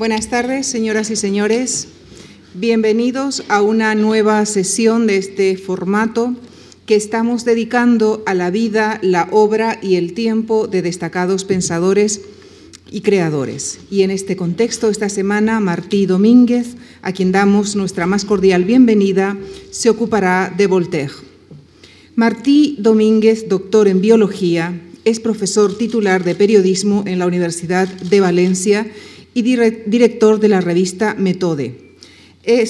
Buenas tardes, señoras y señores. Bienvenidos a una nueva sesión de este formato que estamos dedicando a la vida, la obra y el tiempo de destacados pensadores y creadores. Y en este contexto, esta semana, Martí Domínguez, a quien damos nuestra más cordial bienvenida, se ocupará de Voltaire. Martí Domínguez, doctor en biología, es profesor titular de periodismo en la Universidad de Valencia y director de la revista Metode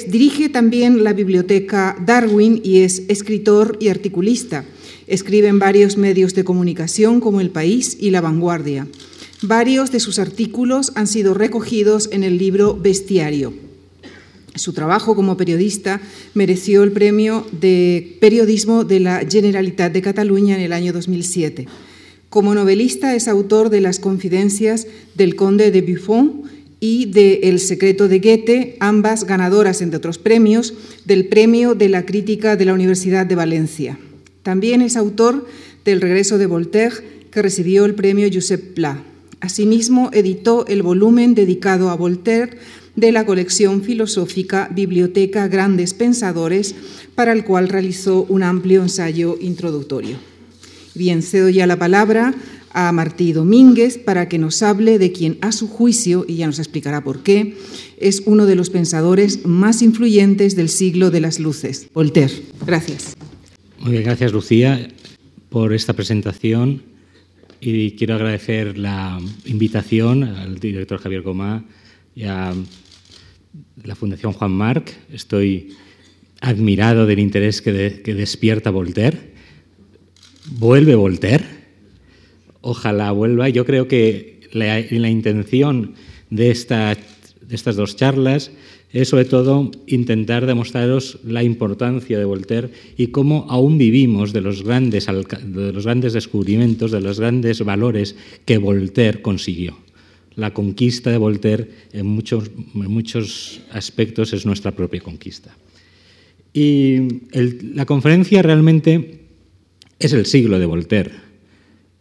dirige también la biblioteca Darwin y es escritor y articulista. Escribe en varios medios de comunicación como El País y La Vanguardia. Varios de sus artículos han sido recogidos en el libro Bestiario. Su trabajo como periodista mereció el premio de periodismo de la Generalitat de Cataluña en el año 2007. Como novelista es autor de Las confidencias del conde de Buffon y de El secreto de Goethe, ambas ganadoras, entre otros premios, del Premio de la Crítica de la Universidad de Valencia. También es autor del Regreso de Voltaire, que recibió el Premio Josep Pla. Asimismo, editó el volumen dedicado a Voltaire de la colección filosófica Biblioteca Grandes Pensadores, para el cual realizó un amplio ensayo introductorio. Bien, cedo ya la palabra a Martí Domínguez para que nos hable de quien, a su juicio, y ya nos explicará por qué, es uno de los pensadores más influyentes del siglo de las luces, Voltaire. Gracias. Muy bien, gracias Lucía por esta presentación y quiero agradecer la invitación al director Javier Gomá y a la Fundación Juan Marc. Estoy admirado del interés que despierta Voltaire. Vuelve Voltaire ojalá vuelva. Yo creo que la, intención de, esta, de estas dos charlas es sobre todo intentar demostraros la importancia de Voltaire y cómo aún vivimos de los grandes, de los grandes descubrimientos, de los grandes valores que Voltaire consiguió. La conquista de Voltaire en muchos aspectos es nuestra propia conquista. Y la conferencia realmente es el siglo de Voltaire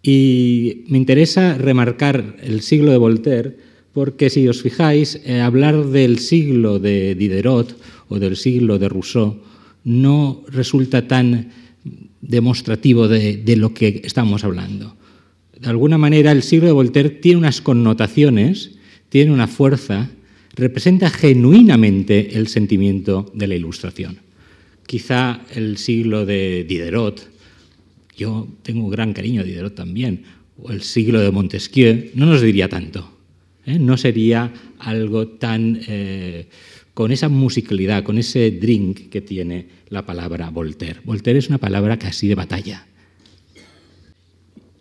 y me interesa remarcar el siglo de Voltaire porque si os fijáis, eh, hablar del siglo de Diderot o del siglo de Rousseau no resulta tan demostrativo de, de lo que estamos hablando. De alguna manera, el siglo de Voltaire tiene unas connotaciones, tiene una fuerza, representa genuinamente el sentimiento de la Ilustración. Quizá el siglo de Diderot, yo tengo un gran cariño de Diderot también, o el siglo de Montesquieu, no nos diría tanto. ¿eh? No sería algo tan eh, con esa musicalidad, con ese drink que tiene la palabra Voltaire. Voltaire es una palabra casi de batalla.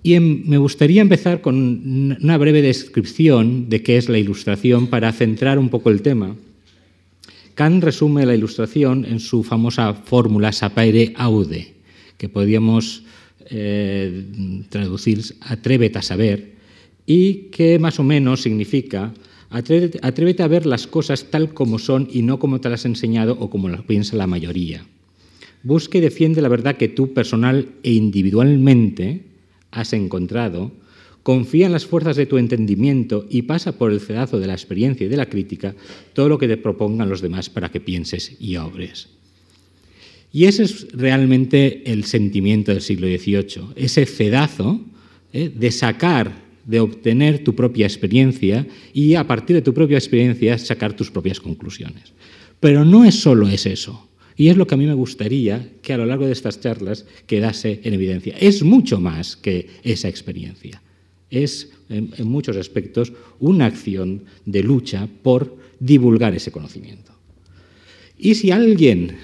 Y me gustaría empezar con una breve descripción de qué es la ilustración para centrar un poco el tema. Kant resume la ilustración en su famosa fórmula sapere aude, que podríamos eh, traducir atrévete a saber, y que más o menos significa atrévete, a ver las cosas tal como son y no como te las has enseñado o como las piensa la mayoría. Busca y defiende la verdad que tú personal e individualmente has encontrado, confía en las fuerzas de tu entendimiento y pasa por el cedazo de la experiencia y de la crítica todo lo que te propongan los demás para que pienses y obres. Y ese es realmente el sentimiento del siglo XVIII, ese cedazo ¿eh? de sacar, de obtener tu propia experiencia y a partir de tu propia experiencia sacar tus propias conclusiones. Pero no es solo es eso. Y es lo que a mí me gustaría que a lo largo de estas charlas quedase en evidencia. Es mucho más que esa experiencia. Es, en, muchos aspectos, una acción de lucha por divulgar ese conocimiento. Y si alguien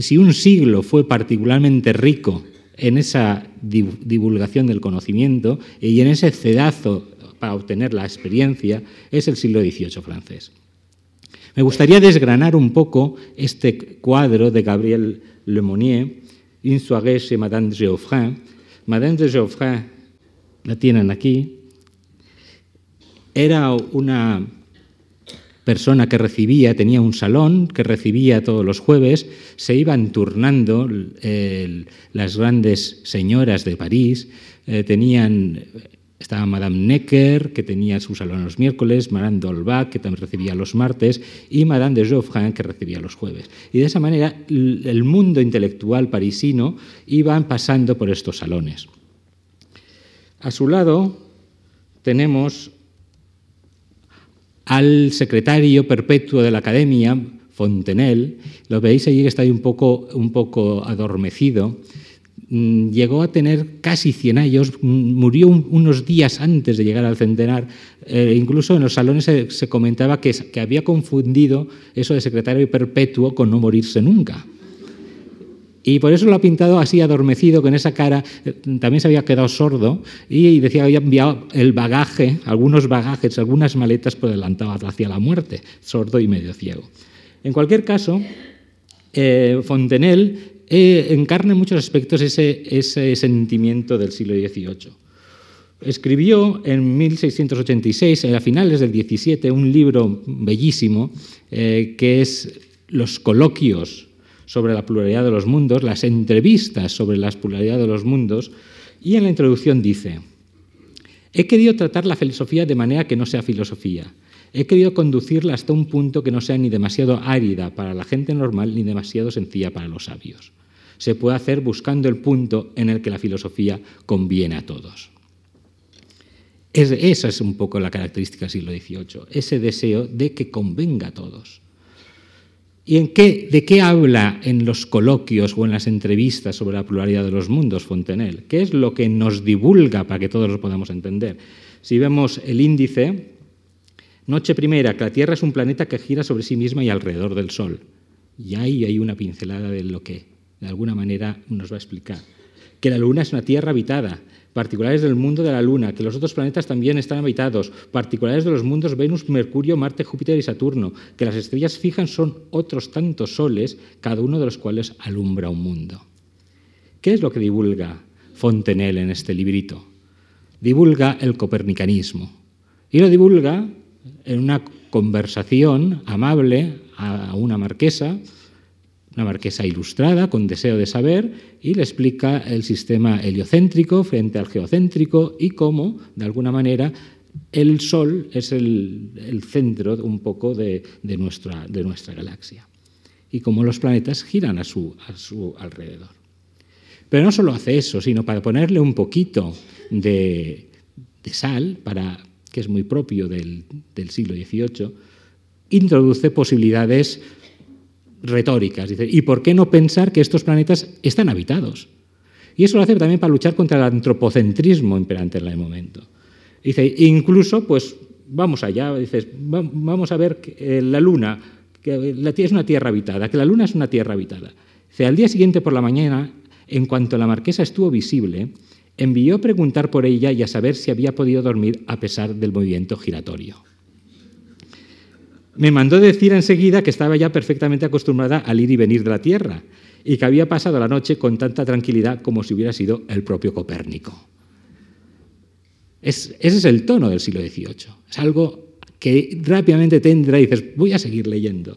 si un siglo fue particularmente rico en esa divulgación del conocimiento y en ese cedazo para obtener la experiencia, es el siglo XVIII francés. Me gustaría desgranar un poco este cuadro de Gabriel Lemonnier, Une soirée chez Madame Geoffrin. Madame Geoffrin, la tienen aquí, era una persona que recibía, tenía un salón que recibía todos los jueves, se iban turnando las grandes señoras de París, eh, tenían Estaba Madame Necker, que tenía su salón los miércoles, Madame Dolbach, que también recibía los martes, y Madame de Geoffrin, que recibía los jueves. Y de esa manera el mundo intelectual parisino iba pasando por estos salones. A su lado tenemos al secretario perpetuo de la Academia, Fontenelle, lo veis allí que está ahí un poco, un poco adormecido, Mm, llegó a tener casi 100 años, mm, murió unos días antes de llegar al centenar. Eh, incluso en los salones se, comentaba que, que, había confundido eso de secretario perpetuo con no morirse nunca. Y por eso lo ha pintado así adormecido, con esa cara. Eh, también se había quedado sordo y decía que había enviado el bagaje, algunos bagajes, algunas maletas por adelantado hacia la muerte, sordo y medio ciego. En cualquier caso, eh, Fontenelle eh, encarna en muchos aspectos ese, ese sentimiento del siglo XVIII. Escribió en 1686, a finales del XVII, un libro bellísimo que es Los coloquios sobre la pluralidad de los mundos, las entrevistas sobre la pluralidad de los mundos, y en la introducción dice, he querido tratar la filosofía de manera que no sea filosofía. He querido conducirla hasta un punto que no sea ni demasiado árida para la gente normal ni demasiado sencilla para los sabios se puede hacer buscando el punto en el que la filosofía conviene a todos. esa es un poco la característica del siglo XVIII, ese deseo de que convenga a todos. ¿Y en qué, de qué habla en los coloquios o en las entrevistas sobre la pluralidad de los mundos Fontenelle? ¿Qué es lo que nos divulga para que todos lo podamos entender? Si vemos el índice, noche primera, que la Tierra es un planeta que gira sobre sí misma y alrededor del Sol. Y ahí hay una pincelada de lo que de alguna manera nos va a explicar. Que la Luna es una Tierra habitada, particulares del mundo de la Luna, que los otros planetas también están habitados, particulares de los mundos Venus, Mercurio, Marte, Júpiter y Saturno, que las estrellas fijas son otros tantos soles, cada uno de los cuales alumbra un mundo. ¿Qué es lo que divulga Fontenelle en este librito? Divulga el copernicanismo y lo divulga en una conversación amable a una marquesa, una marquesa ilustrada con deseo de saber y le explica el sistema heliocéntrico frente al geocéntrico y cómo, de alguna manera, el Sol es el, centro un poco de, nuestra, de, nuestra, galaxia y cómo los planetas giran a su, a su, alrededor. Pero no solo hace eso, sino para ponerle un poquito de, sal, para, que es muy propio del, del siglo XVIII, introduce posibilidades retóricas. Dice, ¿y por qué no pensar que estos planetas están habitados? Y eso lo hace también para luchar contra el antropocentrismo imperante en el momento. Dice, incluso, pues vamos allá, dices, vamos a ver que la Luna, que la, es una tierra habitada, que la Luna es una tierra habitada. Dice, al día siguiente por la mañana, en cuanto la marquesa estuvo visible, envió a preguntar por ella y a saber si había podido dormir a pesar del movimiento giratorio me mandó decir enseguida que estaba ya perfectamente acostumbrada al ir y venir de la Tierra y que había pasado la noche con tanta tranquilidad como si hubiera sido el propio Copérnico. ese es el tono del siglo XVIII. Es algo que rápidamente tendrá y dices, voy a seguir leyendo.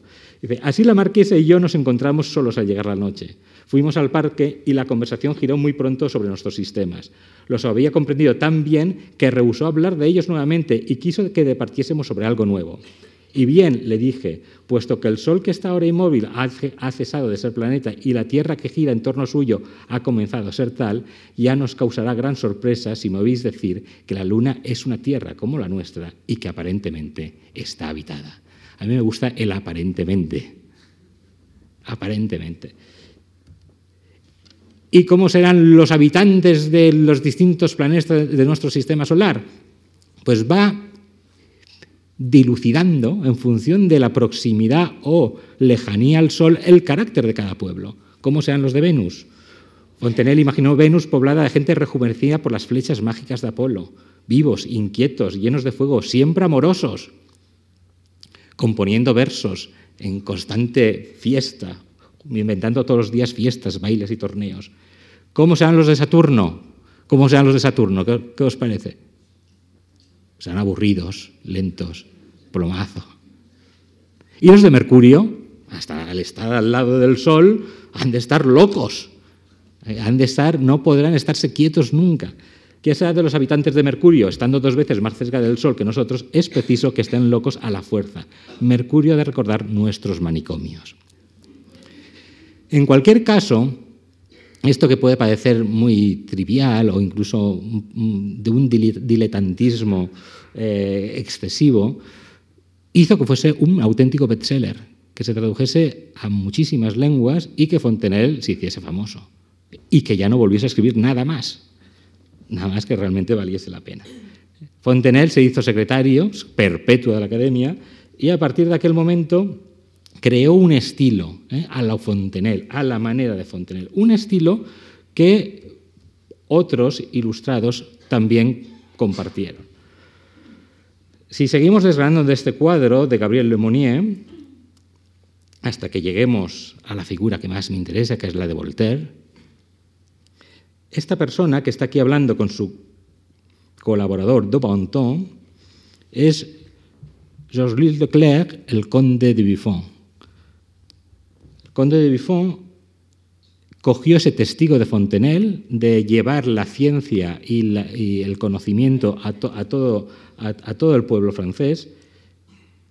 Así la marquesa y yo nos encontramos solos al llegar la noche. Fuimos al parque y la conversación giró muy pronto sobre nuestros sistemas. Los había comprendido tan bien que rehusó hablar de ellos nuevamente y quiso que departiésemos sobre algo nuevo. Y bien, le dije, puesto que el Sol que está ahora inmóvil ha cesado de ser planeta y la Tierra que gira en torno suyo ha comenzado a ser tal, ya nos causará gran sorpresa si me oís decir que la Luna es una Tierra como la nuestra y que aparentemente está habitada. A mí me gusta el aparentemente. Aparentemente. ¿Y cómo serán los habitantes de los distintos planetas de nuestro sistema solar? Pues va dilucidando en función de la proximidad o lejanía al Sol el carácter de cada pueblo. ¿Cómo sean los de Venus? Fontenelle imaginó Venus poblada de gente rejuvenecida por las flechas mágicas de Apolo, vivos, inquietos, llenos de fuego, siempre amorosos, componiendo versos en constante fiesta, inventando todos los días fiestas, bailes y torneos. ¿Cómo serán los de Saturno? ¿Cómo serán los de Saturno? qué os parece? Serán aburridos, lentos, plomazo. Y los de Mercurio, hasta al estar al lado del Sol, han de estar locos. Han de estar, no podrán estarse quietos nunca. que sea de los habitantes de Mercurio, estando dos veces más cerca del Sol que nosotros, es preciso que estén locos a la fuerza. Mercurio ha de recordar nuestros manicomios. En cualquier caso, esto que puede parecer muy trivial o incluso de un diletantismo eh, excesivo, hizo que fuese un auténtico bestseller, que se tradujese a muchísimas lenguas y que Fontenelle se hiciese famoso y que ya no volviese a escribir nada más nada más que realmente valiese la pena. Fontenelle se hizo secretario perpetuo de la academia y a partir de aquel momento creó un estilo ¿eh? a la Fontenelle, a la manera de Fontenelle, un estilo que otros ilustrados también compartieron. Si seguimos desgranando este cuadro de Gabriel Lemonnier, hasta que lleguemos a la figura que más me interesa, que es la de Voltaire, esta persona que está aquí hablando con su colaborador Daubenton es Georges de Clerc, el conde de Buffon. Conde de Buffon cogió ese testigo de Fontenelle de llevar la ciencia y, el conocimiento a, todo, el pueblo francés.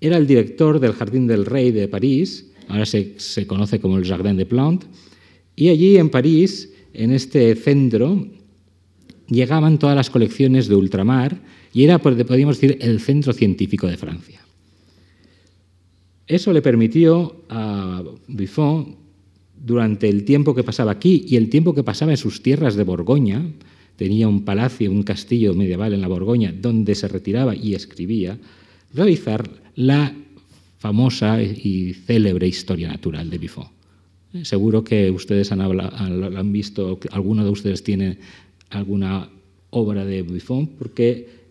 Era el director del Jardín del Rey de París, ahora se, se conoce como el Jardin des Plantes, y allí en París en este centro llegaban todas las colecciones de ultramar y era, podríamos decir, el centro científico de Francia. Eso le permitió a Buffon, durante el tiempo que pasaba aquí y el tiempo que pasaba en sus tierras de Borgoña, tenía un palacio, un castillo medieval en la Borgoña, donde se retiraba y escribía, realizar la famosa y célebre historia natural de Buffon. Seguro que ustedes han, visto, alguno de ustedes tiene alguna obra de Buffon, porque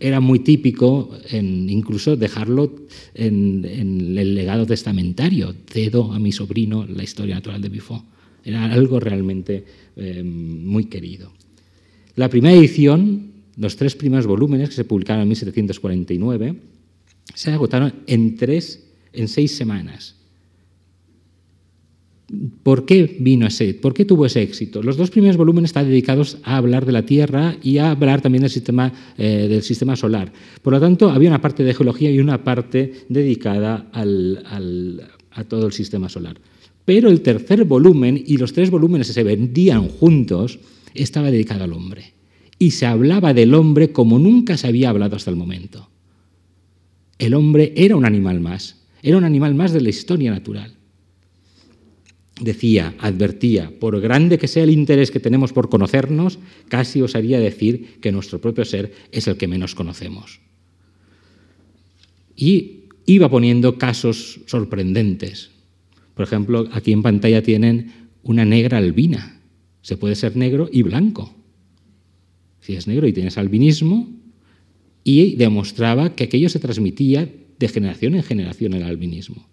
era muy típico incluso dejarlo en, el legado testamentario. Cedo a mi sobrino la historia natural de Buffon. Era algo realmente eh, muy querido. La primera edición, los tres primeros volúmenes que se publicaron en 1749, se agotaron en, tres, en seis semanas. ¿Por qué vino ese, por qué tuvo ese éxito? Los dos primeros volúmenes están dedicados a hablar de la Tierra y a hablar también del sistema, eh, del sistema solar. Por lo tanto, había una parte de geología y una parte dedicada a todo el sistema solar. Pero el tercer volumen y los tres volúmenes que se vendían juntos estaba dedicado al hombre. Y se hablaba del hombre como nunca se había hablado hasta el momento. El hombre era un animal más, era un animal más de la historia natural decía, advertía, por grande que sea el interés que tenemos por conocernos, casi osaría decir que nuestro propio ser es el que menos conocemos. Y iba poniendo casos sorprendentes. Por ejemplo, aquí en pantalla tienen una negra albina. Se puede ser negro y blanco. Si es negro y tienes albinismo, y demostraba que aquello se transmitía de generación en generación el albinismo.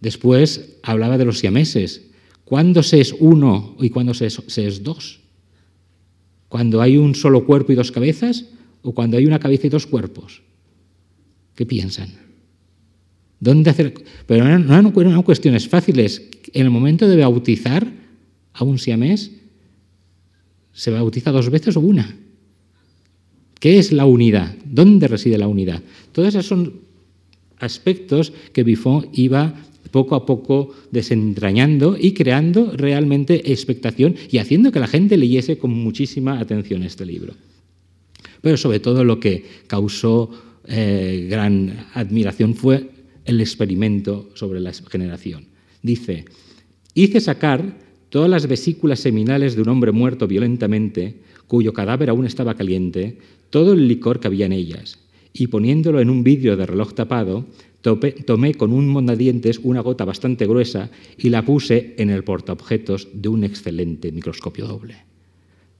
Después hablaba de los siameses. ¿Cuándo se es uno y cuándo se es, dos? ¿Cuando hay un solo cuerpo y dos cabezas o cuando hay una cabeza y dos cuerpos? ¿Qué piensan? ¿Dónde hacer? Pero no eran cuestiones fáciles. En el momento de bautizar a un siamés, ¿se bautiza dos veces o una? ¿Qué es la unidad? ¿Dónde reside la unidad? Todos esos son aspectos que Buffon iba poco a poco desentrañando y creando realmente expectación y haciendo que la gente leyese con muchísima atención este libro. Pero sobre todo lo que causó eh, gran admiración fue el experimento sobre la generación. Dice, hice sacar todas las vesículas seminales de un hombre muerto violentamente, cuyo cadáver aún estaba caliente, todo el licor que había en ellas, y poniéndolo en un vidrio de reloj tapado, tomé con un mondadientes una gota bastante gruesa y la puse en el portaobjetos de un excelente microscopio doble.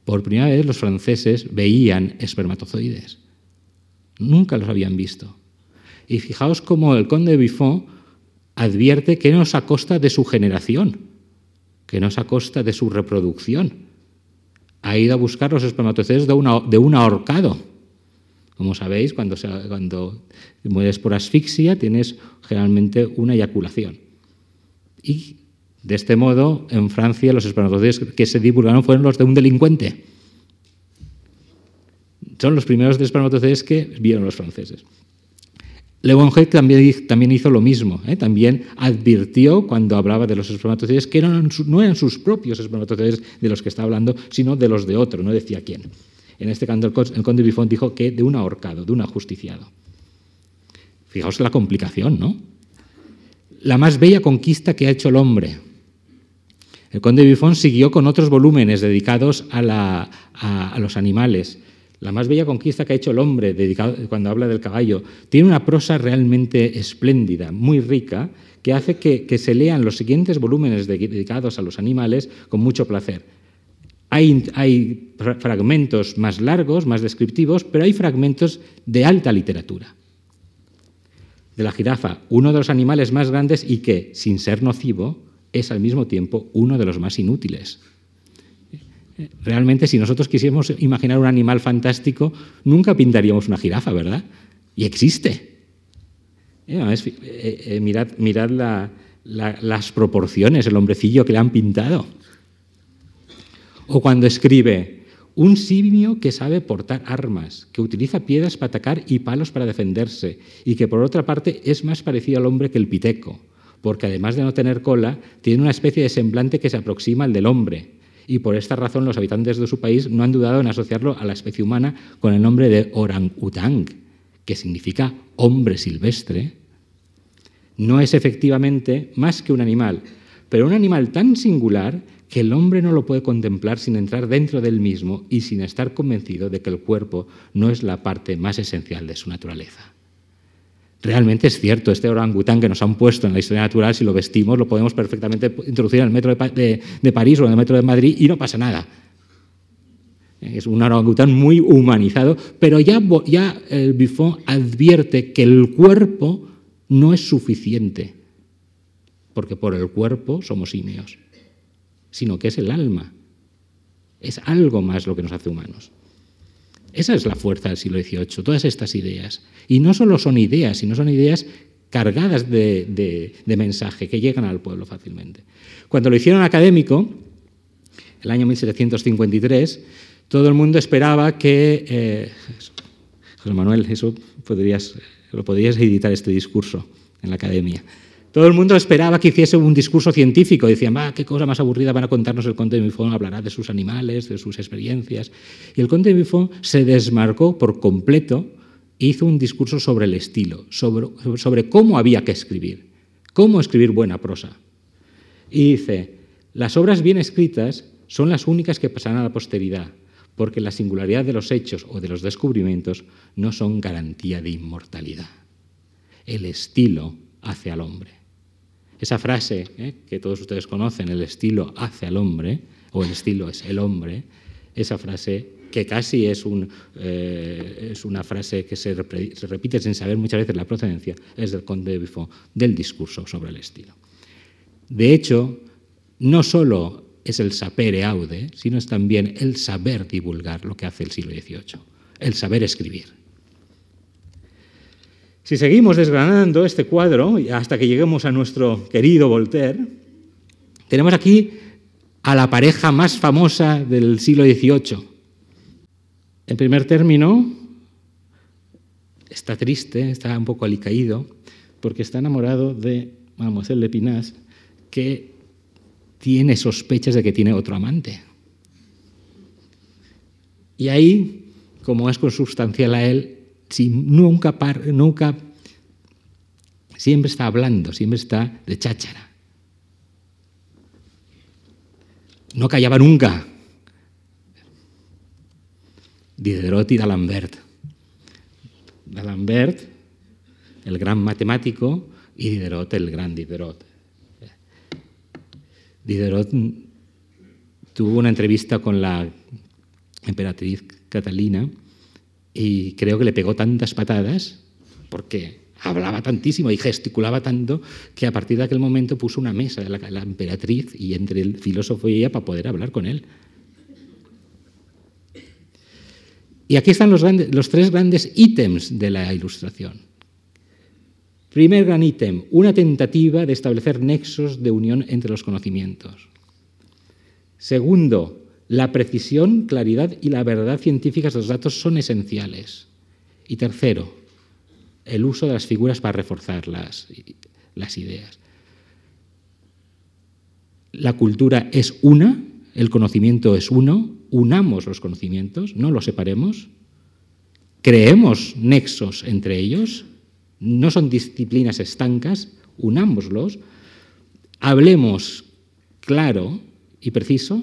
Por primera vez los franceses veían espermatozoides. Nunca los habían visto. Y fijaos cómo el conde de Buffon advierte que no es a costa de su generación, que no es a costa de su reproducción. Ha ido a buscar los espermatozoides de, de un ahorcado como sabéis, cuando, cuando mueres por asfixia tienes generalmente una eyaculación. Y de este modo, en Francia, los espermatozoides que se divulgaron fueron los de un delincuente. son los primeros espermatozoides que vieron los franceses. Le Bon también, también hizo lo mismo, ¿eh? también advirtió cuando hablaba de los espermatozoides que no eran sus propios espermatozoides de los que estaba hablando, sino de los de otro, no decía quién. En este caso, el conde Buffon dijo que de un ahorcado, de un ajusticiado. Fijaos la complicación, ¿no? La más bella conquista que ha hecho el hombre. El conde Buffon siguió con otros volúmenes dedicados a, a los animales la más bella conquista que ha hecho el hombre, dedicado, cuando habla del caballo, tiene una prosa realmente espléndida, muy rica, que hace que, se lean los siguientes volúmenes dedicados a los animales con mucho placer. Hay, hay fragmentos más largos, más descriptivos, pero hay fragmentos de alta literatura. De la jirafa, uno de los animales más grandes y que, sin ser nocivo, es al mismo tiempo uno de los más inútiles. Realmente, si nosotros quisiéramos imaginar un animal fantástico, nunca pintaríamos una jirafa, ¿verdad? Y existe. Eh, eh, eh, mirad, las proporciones, el hombrecillo que le han pintado. O cuando escribe, un simio que sabe portar armas, que utiliza piedras para atacar y palos para defenderse, y que por otra parte es más parecido al hombre que el piteco, porque además de no tener cola, tiene una especie de semblante que se aproxima al del hombre y por esta razón los habitantes de su país no han dudado en asociarlo a la especie humana con el nombre de orangutang, que significa hombre silvestre. No es efectivamente más que un animal, pero un animal tan singular que el hombre no lo puede contemplar sin entrar dentro del mismo y sin estar convencido de que el cuerpo no es la parte más esencial de su naturaleza. Realmente es cierto, este orangután que nos han puesto en la historia natural, si lo vestimos, lo podemos perfectamente introducir en el metro de, París o en el metro de Madrid y no pasa nada. Es un orangután muy humanizado, pero ya, el Buffon advierte que el cuerpo no es suficiente, porque por el cuerpo somos simios, sino que es el alma. Es algo más lo que nos hace humanos. Esa es la fuerza del siglo XVIII, todas estas ideas. Y no solo son ideas, sino son ideas cargadas de, mensaje que llegan al pueblo fácilmente. Cuando lo hicieron académico, el año 1753, todo el mundo esperaba que... Eh, José Manuel, eso podrías, lo podrías editar este discurso en la academia. Todo el mundo esperaba que hiciese un discurso científico. Decían, ah, qué cosa más aburrida van a contarnos el conde de Buffon, hablará de sus animales, de sus experiencias. Y el conde de Buffon se desmarcó por completo e hizo un discurso sobre el estilo, sobre, sobre cómo había que escribir, cómo escribir buena prosa. Y dice, las obras bien escritas son las únicas que pasarán a la posteridad, porque la singularidad de los hechos o de los descubrimientos no son garantía de inmortalidad. El estilo hace al hombre. Esa frase ¿eh? que todos ustedes conocen, el estilo hace al hombre, o el estilo es el hombre, esa frase que casi es, un, eh, es una frase que se, repite sin saber muchas veces la procedencia, es del conde de Buffon, del discurso sobre el estilo. De hecho, no solo es el sapere aude, sino es también el saber divulgar lo que hace el siglo XVIII, el saber escribir. Si seguimos desgranando este cuadro hasta que lleguemos a nuestro querido Voltaire, tenemos aquí a la pareja más famosa del siglo XVIII. En primer término, está triste, está un poco alicaído, porque está enamorado de Mademoiselle Lepinas, que tiene sospechas de que tiene otro amante. Y ahí, como es consubstancial a él, nunca, nunca, siempre está hablando, siempre está de cháchara. No callaba nunca. Diderot y D'Alembert. D'Alembert, el gran matemático, y Diderot, el gran Diderot. Diderot tuvo una entrevista con la emperatriz Catalina y creo que le pegó tantas patadas, porque hablaba tantísimo y gesticulaba tanto, que a partir de aquel momento puso una mesa de la, emperatriz y entre el filósofo y ella para poder hablar con él. Y aquí están los, los tres grandes ítems de la ilustración. Primer gran ítem, una tentativa de establecer nexos de unión entre los conocimientos. Segundo, la precisión, claridad y la verdad científicas de los datos son esenciales. Y tercero, el uso de las figuras para reforzar las, las ideas. La cultura es una, el conocimiento es uno, unamos los conocimientos, no los separemos, creemos nexos entre ellos, no son disciplinas estancas, unámoslos, hablemos claro y preciso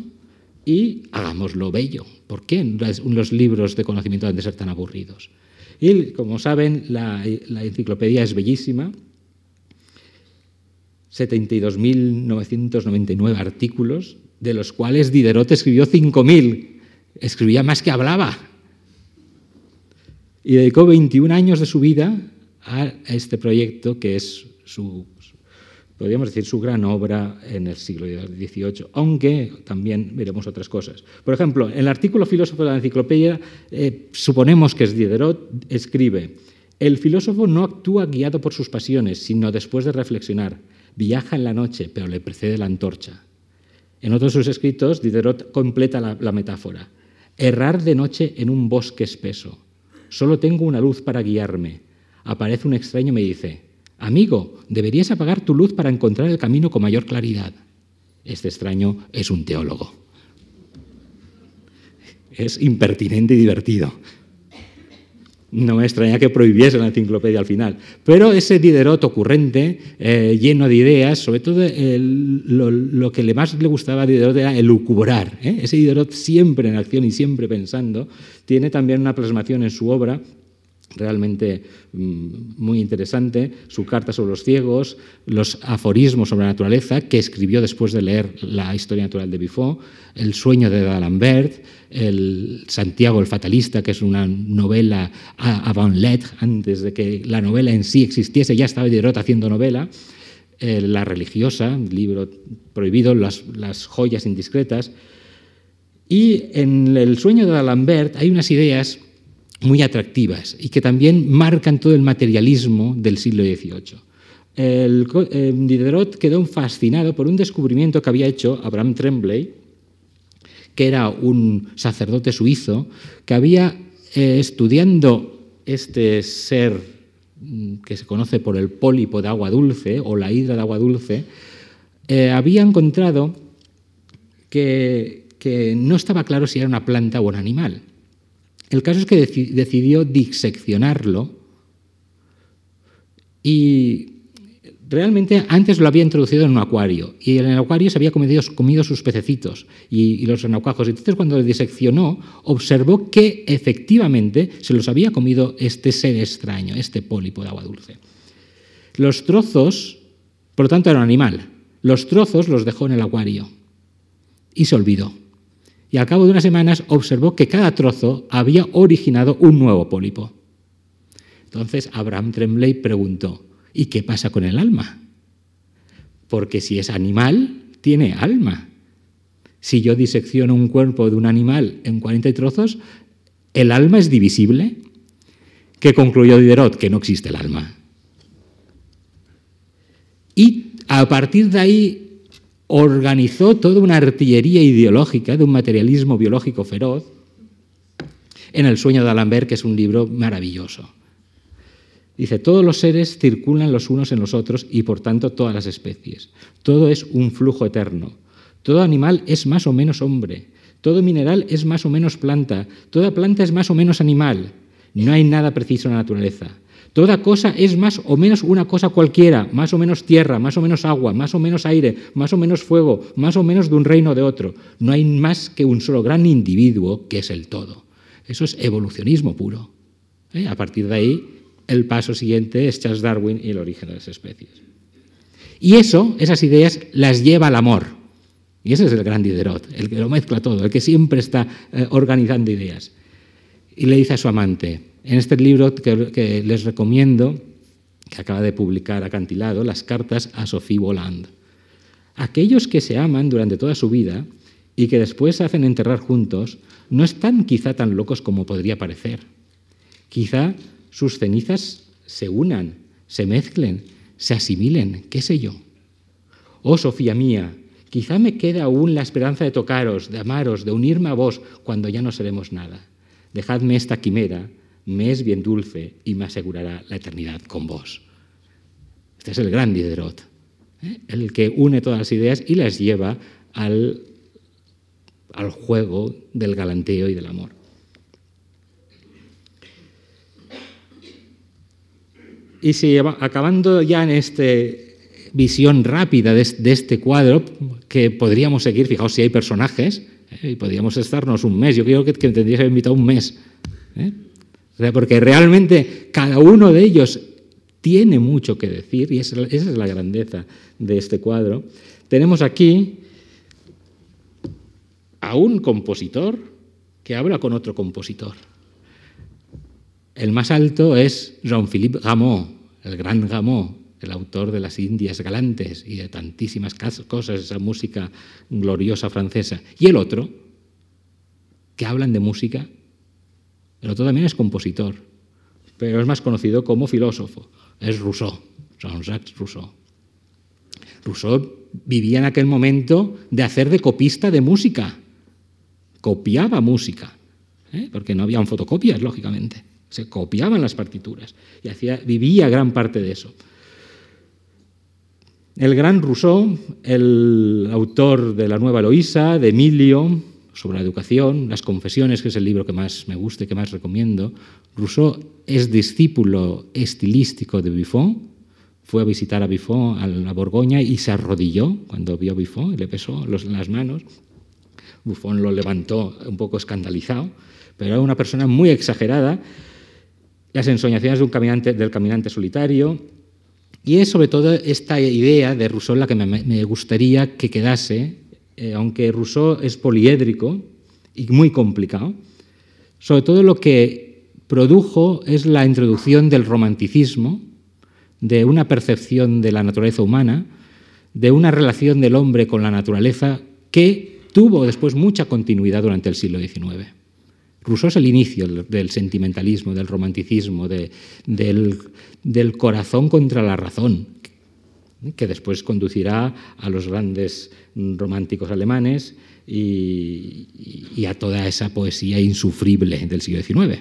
y hagámoslo bello. ¿Por qué los libros de conocimiento han de ser tan aburridos? Y como saben, la, enciclopedia es bellísima, 72.999 artículos, de los cuales Diderot escribió 5.000. Escribía más que hablaba. Y dedicó 21 años de su vida a este proyecto que es su, podríamos decir, su gran obra en el siglo XVIII, aunque también veremos otras cosas. Por ejemplo, en el artículo filósofo de la enciclopedia, eh, suponemos que es Diderot, escribe, el filósofo no actúa guiado por sus pasiones, sino después de reflexionar. Viaja en la noche, pero le precede la antorcha. En otros sus escritos, Diderot completa la, la metáfora. Errar de noche en un bosque espeso. Solo tengo una luz para guiarme. Aparece un extraño y me dice, Amigo, deberías apagar tu luz para encontrar el camino con mayor claridad. Este extraño es un teólogo. Es impertinente y divertido. No me extraña que prohibiese la enciclopedia al final. Pero ese Diderot ocurrente, eh, lleno de ideas, sobre todo lo, que más le gustaba a Diderot era elucubrar. ¿eh? Ese Diderot siempre en acción y siempre pensando, tiene también una plasmación en su obra realmente mm, muy interesante, su carta sobre los ciegos, los aforismos sobre la naturaleza, que escribió después de leer la historia natural de Buffon, El sueño de D'Alembert, el Santiago el fatalista, que es una novela avant lettre, antes de que la novela en sí existiese, ya estaba Diderot haciendo novela, eh, La religiosa, libro prohibido, las, las joyas indiscretas, y en El sueño de D'Alembert hay unas ideas muy atractivas y que también marcan todo el materialismo del siglo XVIII. El, eh, Diderot quedó fascinado por un descubrimiento que había hecho Abraham Tremblay, que era un sacerdote suizo, que había, eh, estudiando este ser mm, que se conoce por el pólipo de agua dulce o la hidra de agua dulce, eh, había encontrado que, que no estaba claro si era una planta o un animal. El caso es que decidió diseccionarlo y realmente antes lo había introducido en un acuario y en el acuario se había comido, sus pececitos y, los renacuajos. Entonces cuando lo diseccionó observó que efectivamente se los había comido este ser extraño, este pólipo de agua dulce. Los trozos, por lo tanto era un animal, los trozos los dejó en el acuario y se olvidó y al cabo de unas semanas observó que cada trozo había originado un nuevo pólipo. Entonces Abraham Tremblay preguntó, ¿y qué pasa con el alma? Porque si es animal, tiene alma. Si yo disecciono un cuerpo de un animal en 40 trozos, ¿el alma es divisible? ¿Qué concluyó Diderot? Que no existe el alma. Y a partir de ahí organizó toda una artillería ideológica de un materialismo biológico feroz en El sueño de Alambert, que es un libro maravilloso. Dice, todos los seres circulan los unos en los otros y por tanto todas las especies. Todo es un flujo eterno. Todo animal es más o menos hombre. Todo mineral es más o menos planta. Toda planta es más o menos animal. No hay nada preciso en la naturaleza. Toda cosa es más o menos una cosa cualquiera, más o menos tierra, más o menos agua, más o menos aire, más o menos fuego, más o menos de un reino de otro. No hay más que un solo gran individuo que es el todo. Eso es evolucionismo puro. ¿Eh? A partir de ahí, el paso siguiente es Charles Darwin y el origen de las especies. Y eso, esas ideas, las lleva al amor. Y ese es el gran Diderot, el que lo mezcla todo, el que siempre está eh, organizando ideas. Y le dice a su amante, en este libro que, les recomiendo, que acaba de publicar Acantilado, las cartas a Sophie Voland. Aquellos que se aman durante toda su vida y que después se hacen enterrar juntos, no están quizá tan locos como podría parecer. Quizá sus cenizas se unan, se mezclen, se asimilen, qué sé yo. Oh, Sofía mía, Quizá me queda aún la esperanza de tocaros, de amaros, de unirme a vos cuando ya no seremos nada. Dejadme esta quimera, me es bien dulce y me asegurará la eternidad con vos. Este es el gran Diderot, ¿eh? el que une todas las ideas y las lleva al, al juego del galanteo y del amor. Y si acabando ya en esta visión rápida de, este cuadro, que podríamos seguir, fijaos si hay personajes, ¿eh? y podríamos estarnos un mes, yo creo que, que tendría que haber invitado un mes, ¿eh? porque realmente cada uno de ellos tiene mucho que decir, y esa, esa es la grandeza de este cuadro. Tenemos aquí a un compositor que habla con otro compositor. El más alto es Jean-Philippe Rameau, el gran Rameau, el autor de las Indias Galantes y de tantísimas cosas, esa música gloriosa francesa. Y el otro, que hablan de música, el otro también es compositor, pero es más conocido como filósofo, es Rousseau, Jean-Jacques Rousseau. Rousseau vivía en aquel momento de hacer de copista de música, copiaba música, ¿eh? porque no habían fotocopias, lógicamente se copiaban las partituras y vivía gran parte de eso. El gran Rousseau, el autor de la Nueva Eloísa, de Emilio, sobre la educación, Las Confesiones, que es el libro que más me gusta y que más recomiendo, Rousseau es discípulo estilístico de Buffon, fue a visitar a Buffon a la Borgoña y se arrodilló cuando vio a Buffon y le besó las manos. Buffon lo levantó un poco escandalizado, pero era una persona muy exagerada las ensoñaciones de un caminante, del caminante solitario, y es sobre todo esta idea de Rousseau la que me, gustaría que quedase, eh, aunque Rousseau es poliédrico y muy complicado, sobre todo lo que produjo es la introducción del romanticismo, de una percepción de la naturaleza humana, de una relación del hombre con la naturaleza que tuvo después mucha continuidad durante el siglo XIX. Rousseau es el inicio del sentimentalismo, del romanticismo, del, corazón contra la razón, que después conducirá a los grandes románticos alemanes y, a toda esa poesía insufrible del siglo XIX.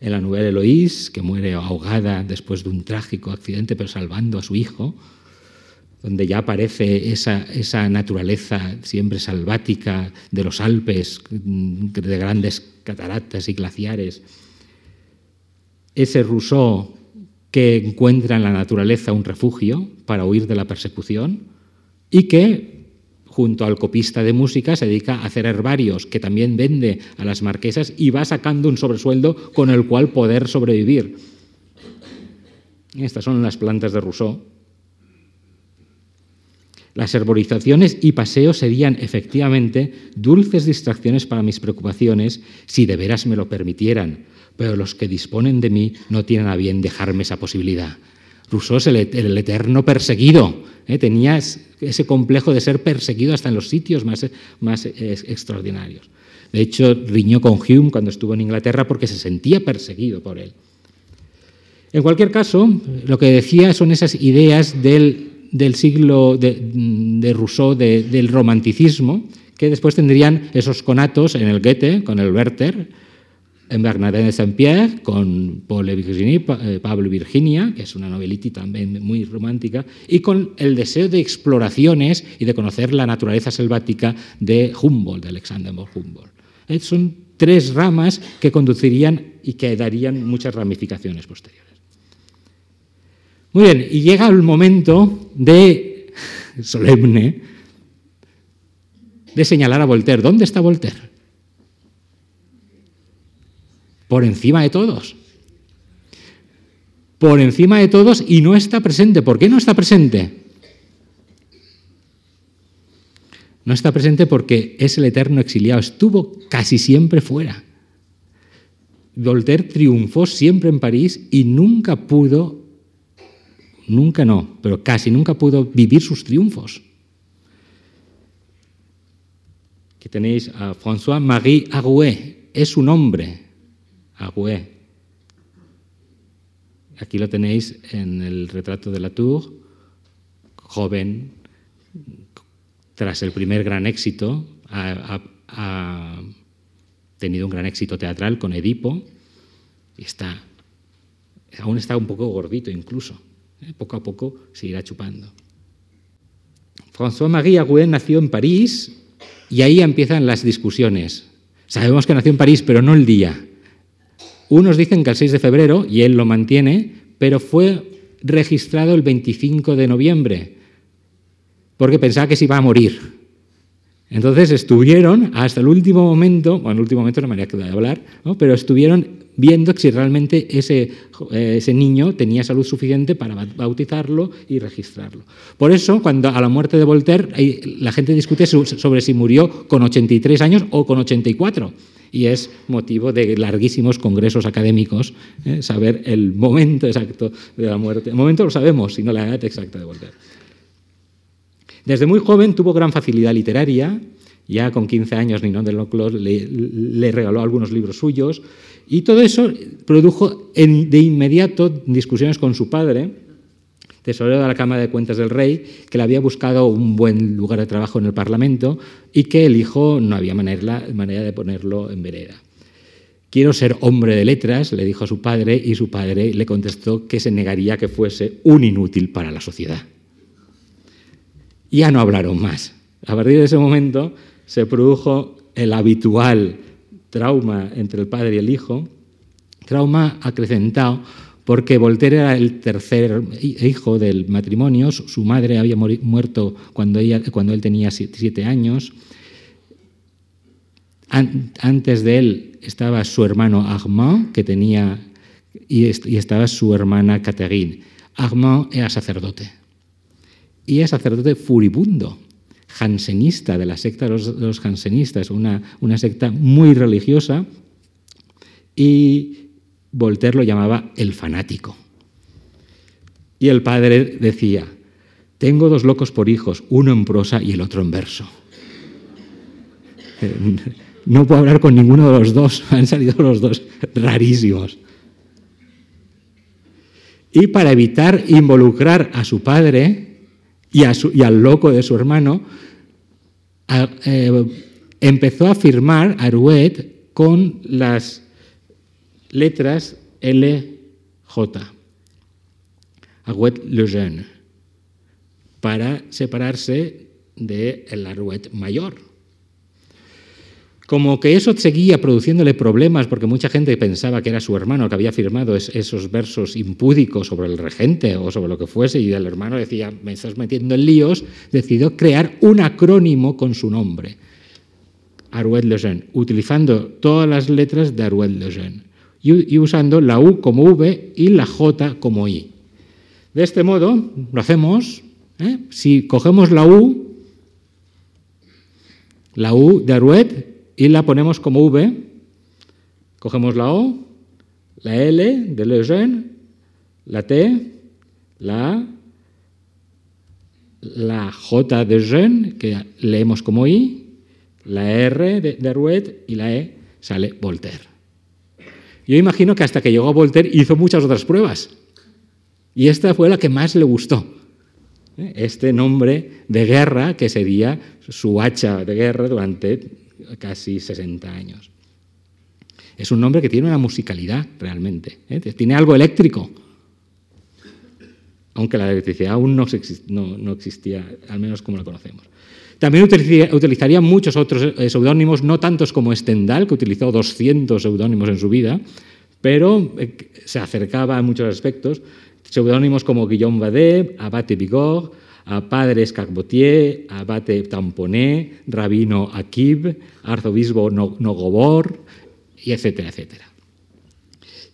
En la novela Eloís, que muere ahogada después de un trágico accidente, pero salvando a su hijo, donde ya aparece esa, esa, naturaleza siempre salvática de los Alpes, de grandes cataratas y glaciares. Ese Rousseau que encuentra en la naturaleza un refugio para huir de la persecución y que, junto al copista de música, se dedica a hacer herbarios que también vende a las marquesas y va sacando un sobresueldo con el cual poder sobrevivir. Estas son las plantas de Rousseau las herborizaciones y paseos serían efectivamente dulces distracciones para mis preocupaciones si de veras me lo permitieran, pero los que disponen de mí no tienen a bien dejarme esa posibilidad. Rousseau es el, eterno perseguido, ¿eh? tenía ese complejo de ser perseguido hasta en los sitios más, más extraordinarios. De hecho, riñó con Hume cuando estuvo en Inglaterra porque se sentía perseguido por él. En cualquier caso, lo que decía son esas ideas del del siglo de, Rousseau, del romanticismo, que después tendrían esos conatos en el Goethe, con el Werther, en Bernadette de Saint-Pierre, con Paul Virginie, eh, Pablo Virginia, que es una novelita también muy romántica, y con el deseo de exploraciones y de conocer la naturaleza selvática de Humboldt, de Alexander Humboldt. Eh, son tres ramas que conducirían y que darían muchas ramificaciones posteriores. Muy bien, y llega el momento de, solemne, de señalar a Voltaire. ¿Dónde está Voltaire? Por encima de todos. Por encima de todos y no está presente. ¿Por qué no está presente? No está presente porque es el eterno exiliado. Estuvo casi siempre fuera. Voltaire triunfó siempre en París y nunca pudo nunca no, pero casi nunca pudo vivir sus triunfos. Aquí tenéis a François-Marie Arouet, es un hombre, Arouet. Aquí lo tenéis en el retrato de Latour, joven, tras el primer gran éxito, ha, ha tenido un gran éxito teatral con Edipo y está, aún está un poco gordito incluso. Poco a poco se irá chupando. François-Marie nació en París y ahí empiezan las discusiones. Sabemos que nació en París, pero no el día. Unos dicen que el 6 de febrero, y él lo mantiene, pero fue registrado el 25 de noviembre, porque pensaba que se iba a morir. Entonces estuvieron hasta el último momento, bueno, el último momento no me haría de hablar, pero estuvieron viendo si realmente ese, eh, ese, niño tenía salud suficiente para bautizarlo y registrarlo. Por eso, cuando a la muerte de Voltaire, la gente discute sobre si murió con 83 años o con 84. Y es motivo de larguísimos congresos académicos ¿eh? saber el momento exacto de la muerte. El momento lo sabemos, sino la edad exacta de Voltaire. Desde muy joven tuvo gran facilidad literaria, ya con 15 años Ninon de Loclos le, le, regaló algunos libros suyos, y todo eso produjo de inmediato discusiones con su padre, tesorero de la Cámara de Cuentas del Rey, que le había buscado un buen lugar de trabajo en el Parlamento y que el hijo no había manera, manera de ponerlo en vereda. Quiero ser hombre de letras, le dijo a su padre, y su padre le contestó que se negaría que fuese un inútil para la sociedad ya no hablaron más. A partir de ese momento se produjo el habitual trauma entre el padre y el hijo, trauma acrecentado porque Voltaire era el tercer hijo del matrimonio, su madre había muerto cuando, él tenía siete años, antes de él estaba su hermano Armand, que tenía, y estaba su hermana Catherine. Armand era sacerdote y es sacerdote furibundo, jansenista, de la secta de los, jansenistas, una, una secta muy religiosa, y Voltaire lo llamaba el fanático. Y el padre decía, tengo dos locos por hijos, uno en prosa y el otro en verso. No puedo hablar con ninguno de los dos, han salido los dos rarísimos. Y para evitar involucrar a su padre, y, al loco de su hermano, eh, empezó a firmar Arouet con las letras LJ, Arouet Le Jeune, para separarse del Arouet mayor. Como que eso seguía produciéndole problemas porque mucha gente pensaba que era su hermano que había firmado esos versos impúdicos sobre el regente o sobre lo que fuese y el hermano decía, me estás metiendo en líos, decidió crear un acrónimo con su nombre, Arouet Lejeune, utilizando todas las letras de Arouet Lejeune y usando la U como V y la J como I. De este modo, lo hacemos, ¿eh? si cogemos la U, la U de Arouet y la ponemos como V. Cogemos la O, la L de Lejeune, la T, la A, la J de Jeune, que leemos como I, la R de, de y la E sale Voltaire. Yo imagino que hasta que llegó a Voltaire hizo muchas otras pruebas. Y esta fue la que más le gustó. ¿eh? Este nombre de guerra que sería su hacha de guerra durante casi 60 años. Es un nombre que tiene una musicalidad realmente, ¿eh? tiene algo eléctrico, aunque la electricidad aún no, existía, al menos como la conocemos. También utilizaría, muchos otros eh, seudónimos, no tantos como Stendhal, que utilizó 200 seudónimos en su vida, pero eh, se acercaba en muchos aspectos. Seudónimos como Guillaume Badet, Abate Bigorre, a padres Cacbotier, abate Tamponé, rabino Akib, arzobispo Nogobor, y etcétera, etcétera.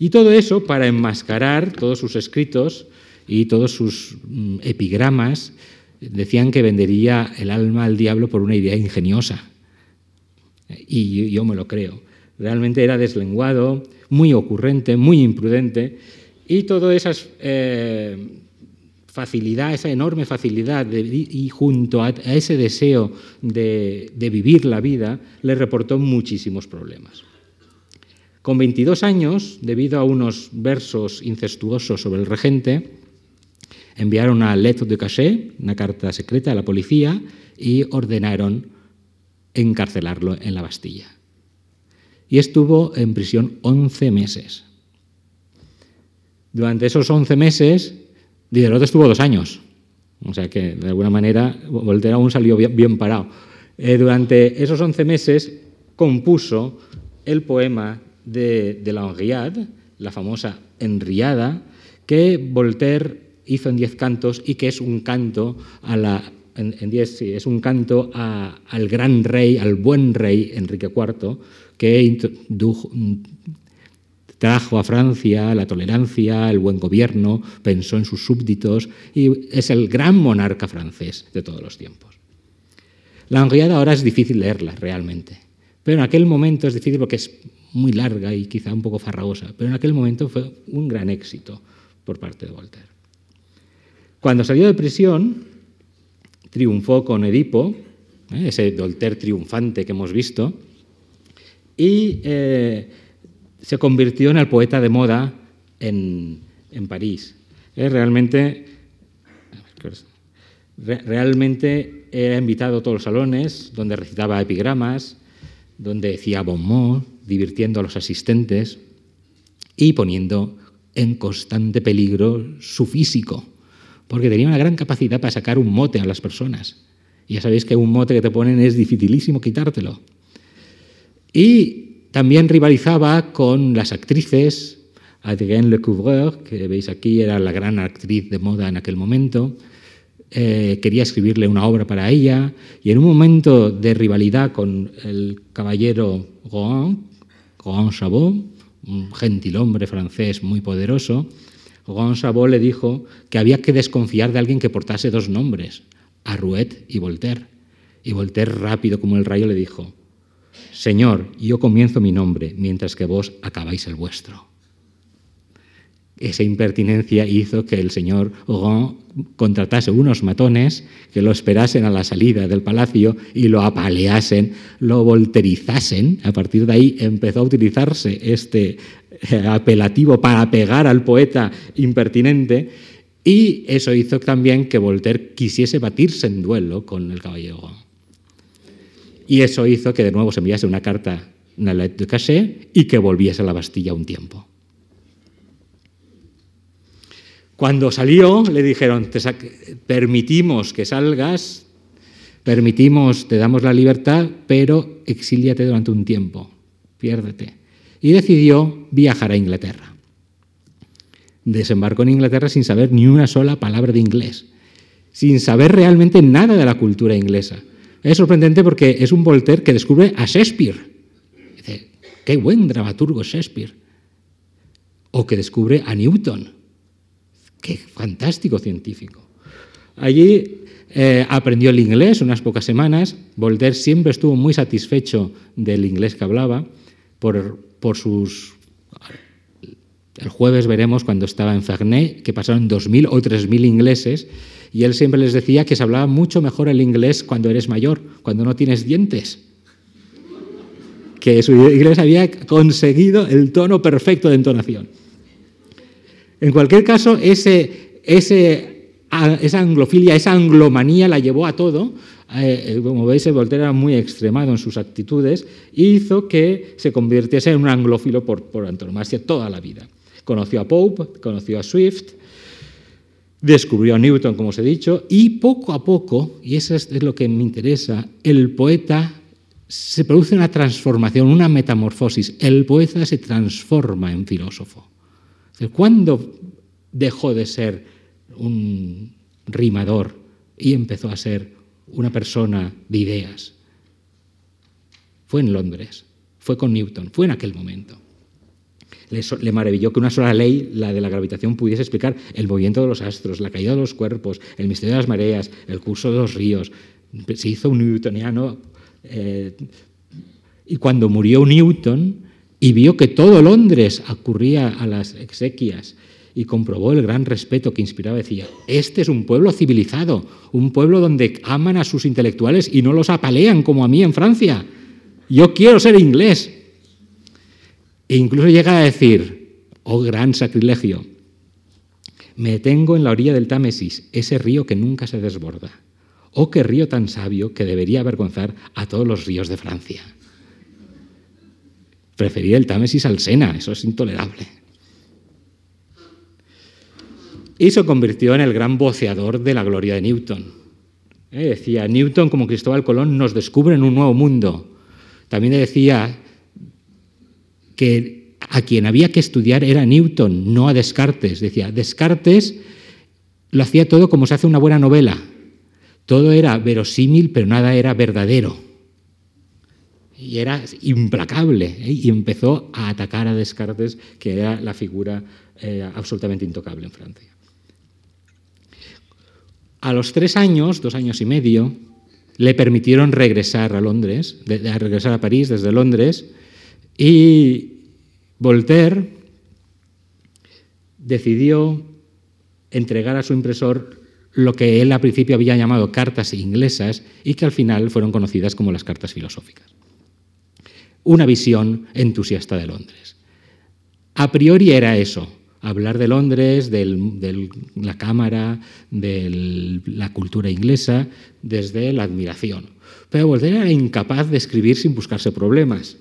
Y todo eso para enmascarar todos sus escritos y todos sus mm, epigramas, decían que vendería el alma al diablo por una idea ingeniosa. Y yo me lo creo. Realmente era deslenguado, muy ocurrente, muy imprudente, y todas esas eh, facilidad, esa enorme facilidad y junto a, ese deseo de, vivir la vida, le reportó muchísimos problemas. Con 22 años, debido a unos versos incestuosos sobre el regente, Enviaron una lettre de cachet, una carta secreta a la policía, y ordenaron encarcelarlo en la Bastilla. Y estuvo en prisión 11 meses. Durante esos 11 meses, Diderot estuvo dos años. O sea que, de alguna manera, Voltaire aún salió bien, parado. Eh, durante esos 11 meses compuso el poema de, la Henriade, la famosa Enriada, que Voltaire hizo en diez cantos y que es un canto a la en, diez, es un canto al gran rey, al buen rey Enrique IV, que trajo a Francia la tolerancia, el buen gobierno, pensó en sus súbditos y es el gran monarca francés de todos los tiempos. La Henriada ahora es difícil leerla realmente, pero en aquel momento es difícil porque es muy larga y quizá un poco farragosa, pero en aquel momento fue un gran éxito por parte de Voltaire. Cuando salió de prisión, triunfó con Edipo, ¿eh? ese Voltaire triunfante que hemos visto, y eh, se convirtió en el poeta de moda en, París. Eh, realmente, realmente era invitado a todos los salones donde recitaba epigramas, donde decía bon mot, divirtiendo a los asistentes y poniendo en constante peligro su físico, porque tenía una gran capacidad para sacar un mote a las personas. Ya sabéis que un mote que te ponen es dificilísimo quitártelo. Y también rivalizaba con las actrices, Adrienne Lecouvreur, que veis aquí era la gran actriz de moda en aquel momento, eh, quería escribirle una obra para ella, y en un momento de rivalidad con el caballero Rohan, Rohan Chabot, un gentilhombre francés muy poderoso, Rohan Chabot le dijo que había que desconfiar de alguien que portase dos nombres, Arruet y Voltaire. Y Voltaire, rápido como el rayo, le dijo, Señor, yo comienzo mi nombre mientras que vos acabáis el vuestro. Esa impertinencia hizo que el señor Rohan contratase unos matones que lo esperasen a la salida del palacio y lo apaleasen, lo volterizasen. A partir de ahí empezó a utilizarse este eh, apelativo para pegar al poeta impertinente y eso hizo también que Voltaire quisiese batirse en duelo con el caballero. Y eso hizo que de nuevo se enviase una carta, una lettre de cachet, y que volviese a la Bastilla un tiempo. Cuando salió, le dijeron, te permitimos que salgas, permitimos, te damos la libertad, pero exíliate durante un tiempo, piérdete. Y decidió viajar a Inglaterra. Desembarcó en Inglaterra sin saber ni una sola palabra de inglés, sin saber realmente nada de la cultura inglesa. Es sorprendente porque es un Voltaire que descubre a Shakespeare. Dice, qué buen dramaturgo Shakespeare. O que descubre a Newton Qué fantástico científico. Allí eh, aprendió el inglés unas pocas semanas. Voltaire siempre estuvo muy satisfecho del inglés que hablaba por, por sus... El jueves veremos cuando estaba en Ferney que pasaron 2.000 o 3.000 ingleses y él siempre les decía que se hablaba mucho mejor el inglés cuando eres mayor, cuando no tienes dientes. Que su inglés había conseguido el tono perfecto de entonación. En cualquier caso, ese, esa anglofilia, esa anglomanía la llevó a todo. Eh, como veis, Voltaire era muy extremado en sus actitudes y hizo que se convirtiese en un anglófilo por antonomasia toda la vida. Conoció a Pope, conoció a Swift, descubrió a Newton, como os he dicho, y poco a poco, y eso es lo que me interesa, el poeta se produce una transformación, una metamorfosis. El poeta se transforma en filósofo. ¿Cuándo dejó de ser un rimador y empezó a ser una persona de ideas? Fue en Londres, fue con Newton, fue en aquel momento. Le, maravilló que una sola ley, la de la gravitación, pudiese explicar el movimiento de los astros, la caída de los cuerpos, el misterio de las mareas, el curso de los ríos. Se hizo un newtoniano. Eh, y cuando murió Newton, y vio que todo Londres acurría a las exequias y comprobó el gran respeto que inspiraba. Decía, este es un pueblo civilizado, un pueblo donde aman a sus intelectuales y no los apalean como a mí en Francia. Yo quiero ser inglés. E incluso llega a decir, oh gran sacrilegio, Me detengo en la orilla del Támesis, ese río que nunca se desborda. Oh, qué río tan sabio que debería avergonzar a todos los ríos de Francia. Prefería el Támesis al Sena, eso es intolerable. Y se convirtió en el gran voceador de la gloria de Newton. Eh, decía, Newton como Cristóbal Colón nos descubre un nuevo mundo. También decía que a quien había que estudiar era Newton, no a Descartes. Decía, Descartes lo hacía todo como se hace una buena novela. Todo era verosímil, pero nada era verdadero. Y era implacable. ¿eh? Y empezó a atacar a Descartes, que era la figura eh, absolutamente intocable en Francia. A los tres años, dos años y medio, le permitieron regresar a Londres, a regresar a París desde Londres, y Voltaire decidió entregar a su impresor lo que él al principio había llamado cartas inglesas y que al final fueron conocidas como las cartas filosóficas. Una visión entusiasta de Londres. A priori era eso, hablar de Londres, de la cámara, de la cultura inglesa, desde la admiración. Pero Voltaire era incapaz de escribir sin buscarse problemas.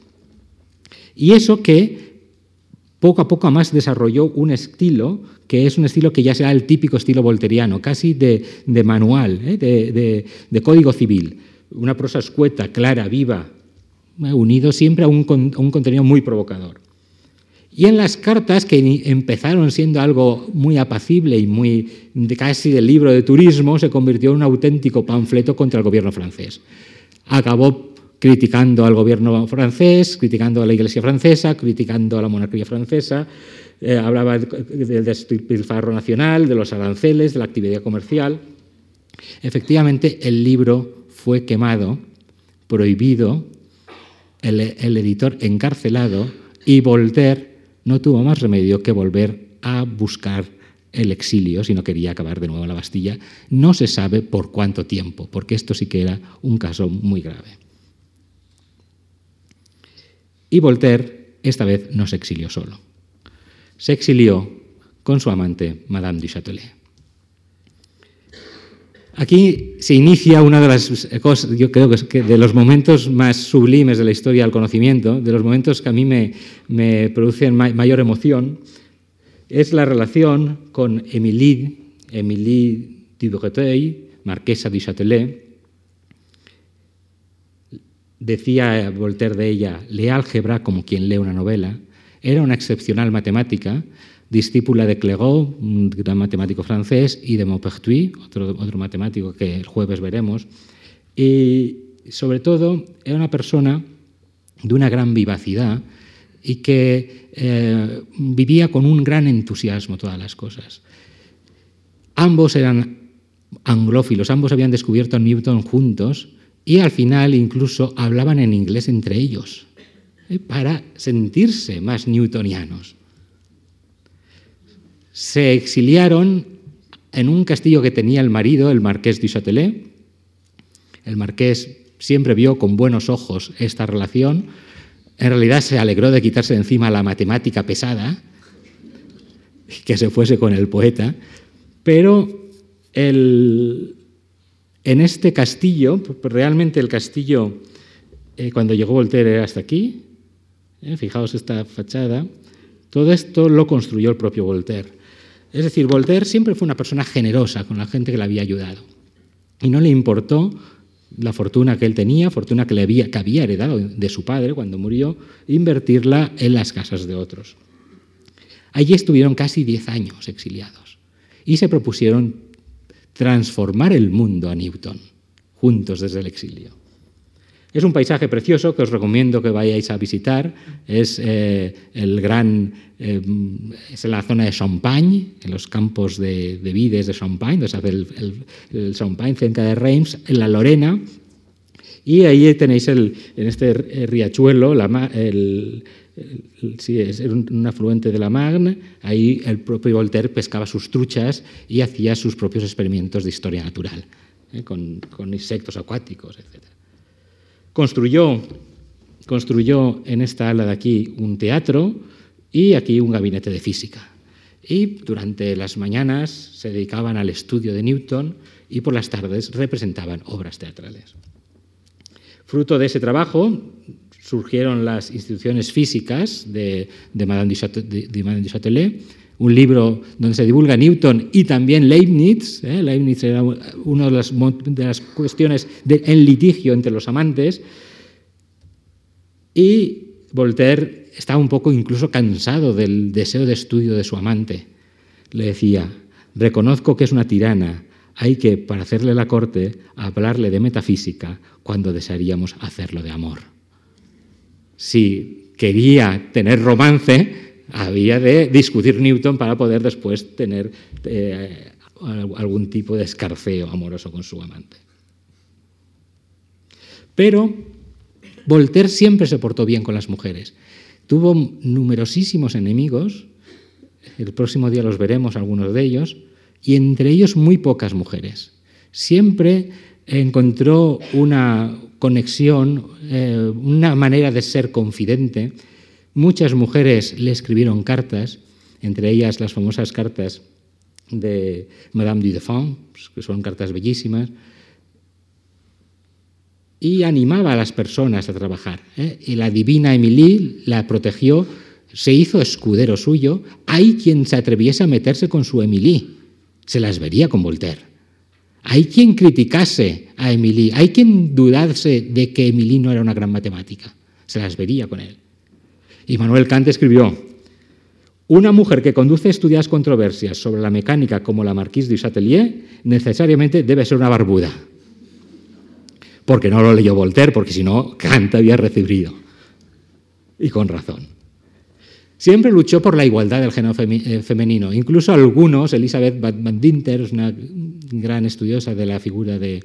Y eso que poco a poco más desarrolló un estilo que es un estilo que ya será el típico estilo volteriano, casi de, manual, ¿eh? de, código civil. Una prosa escueta, clara, viva, ¿eh? unido siempre a un, contenido muy provocador. Y en las cartas, que empezaron siendo algo muy apacible y muy casi del libro de turismo, se convirtió en un auténtico panfleto contra el gobierno francés. Acabó criticando al gobierno francés, criticando a la Iglesia francesa, criticando a la monarquía francesa, eh, hablaba del despilfarro nacional, de los aranceles, de la actividad comercial. Efectivamente, el libro fue quemado, prohibido, el, el editor encarcelado y Voltaire no tuvo más remedio que volver a buscar el exilio si no quería acabar de nuevo en la Bastilla. No se sabe por cuánto tiempo, porque esto sí que era un caso muy grave. Y Voltaire esta vez no se exilió solo. Se exilió con su amante, Madame du Châtelet. Aquí se inicia una de las cosas, yo creo que de los momentos más sublimes de la historia del conocimiento, de los momentos que a mí me, me producen mayor emoción, es la relación con Émilie, Émilie du marquesa du Châtelet, Decía Voltaire de ella, lee álgebra como quien lee una novela. Era una excepcional matemática, discípula de Clerot, un gran matemático francés, y de Maupertuis, otro, otro matemático que el jueves veremos. Y sobre todo era una persona de una gran vivacidad y que eh, vivía con un gran entusiasmo todas las cosas. Ambos eran anglófilos, ambos habían descubierto a Newton juntos y al final incluso hablaban en inglés entre ellos ¿eh? para sentirse más newtonianos. Se exiliaron en un castillo que tenía el marido, el marqués de Châtelet. El marqués siempre vio con buenos ojos esta relación. En realidad se alegró de quitarse de encima la matemática pesada, que se fuese con el poeta, pero el, en este castillo, realmente el castillo, eh, cuando llegó Voltaire era hasta aquí, eh, fijaos esta fachada, todo esto lo construyó el propio Voltaire. Es decir, Voltaire siempre fue una persona generosa con la gente que le había ayudado. Y no le importó la fortuna que él tenía, fortuna que, le que había heredado de su padre cuando murió, invertirla en las casas de otros. Allí estuvieron casi diez años exiliados y se propusieron transformar el mundo a Newton, juntos desde el exilio. Es un paisaje precioso que os recomiendo que vayáis a visitar. Es eh, el gran, eh, es en la zona de Champagne, en los campos de, vides de Champagne, donde se hace el, Champagne cerca de Reims, en la Lorena. Y ahí tenéis el, en este riachuelo la, el, sí, es un, afluente de la Marne, ahí el propio Voltaire pescaba sus truchas y hacía sus propios experimentos de historia natural, ¿eh? con, insectos acuáticos, etc. Construyó, construyó en esta ala de aquí un teatro y aquí un gabinete de física. Y durante las mañanas se dedicaban al estudio de Newton y por las tardes representaban obras teatrales. Fruto de ese trabajo surgieron las instituciones físicas de, Madame, du Châtelet, un libro donde se divulga Newton y también Leibniz. ¿eh? Leibniz era una de las, cuestiones en litigio entre los amantes. Y Voltaire estaba un poco incluso cansado del deseo de estudio de su amante. Le decía, reconozco que es una tirana, hay que, para hacerle la corte, hablarle de metafísica cuando desearíamos hacerlo de amor. Si quería tener romance, había de discutir Newton para poder después tener eh, algún tipo de escarceo amoroso con su amante. Pero Voltaire siempre se portó bien con las mujeres. Tuvo numerosísimos enemigos, el próximo día los veremos algunos de ellos, y entre ellos muy pocas mujeres. Siempre encontró una conexión, eh, una manera de ser confidente. Muchas mujeres le escribieron cartas, entre ellas las famosas cartas de Madame du Deffand, que son cartas bellísimas, y animaba a las personas a trabajar. ¿eh? Y la divina Emilie la protegió, se hizo escudero suyo. Hay quien se atreviese a meterse con su Emilie, se las vería con Voltaire. Hay quien criticase a Emilie, hay quien dudase de que Emilie no era una gran matemática, se las vería con él. Y Manuel Kant escribió, una mujer que conduce estudiadas controversias sobre la mecánica como la Marquise du Châtelier necesariamente debe ser una barbuda porque no lo leyó Voltaire, porque si no, Kant había recibido. Y con razón. Siempre luchó por la igualdad del género eh, femenino. Incluso algunos, Elizabeth Van Dinter, es una gran estudiosa de la figura de,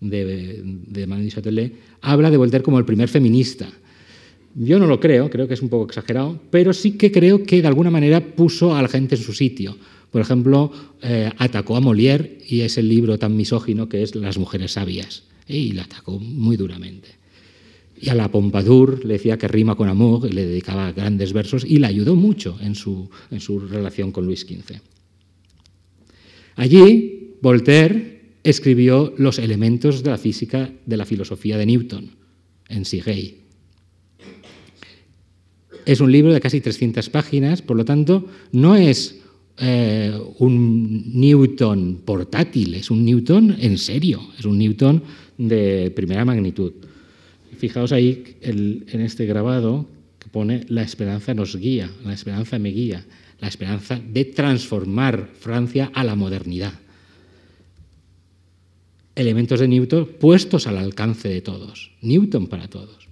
de, de Châtelet, habla de Voltaire como el primer feminista. Yo no lo creo, creo que es un poco exagerado, pero sí que creo que de alguna manera puso a la gente en su sitio. Por ejemplo, eh, atacó a Molière y ese libro tan misógino que es Las mujeres sabias, y la atacó muy duramente. Y a la Pompadour le decía que rima con amor, y le dedicaba grandes versos y le ayudó mucho en su, en su relación con Luis XV. Allí, Voltaire escribió los elementos de la física de la filosofía de Newton, en Sigey. Es un libro de casi 300 páginas, por lo tanto, no es eh, un Newton portátil, es un Newton en serio, es un Newton de primera magnitud. Fijaos ahí en este grabado que pone la esperanza nos guía, la esperanza me guía, la esperanza de transformar Francia a la modernidad. Elementos de Newton puestos al alcance de todos, Newton para todos.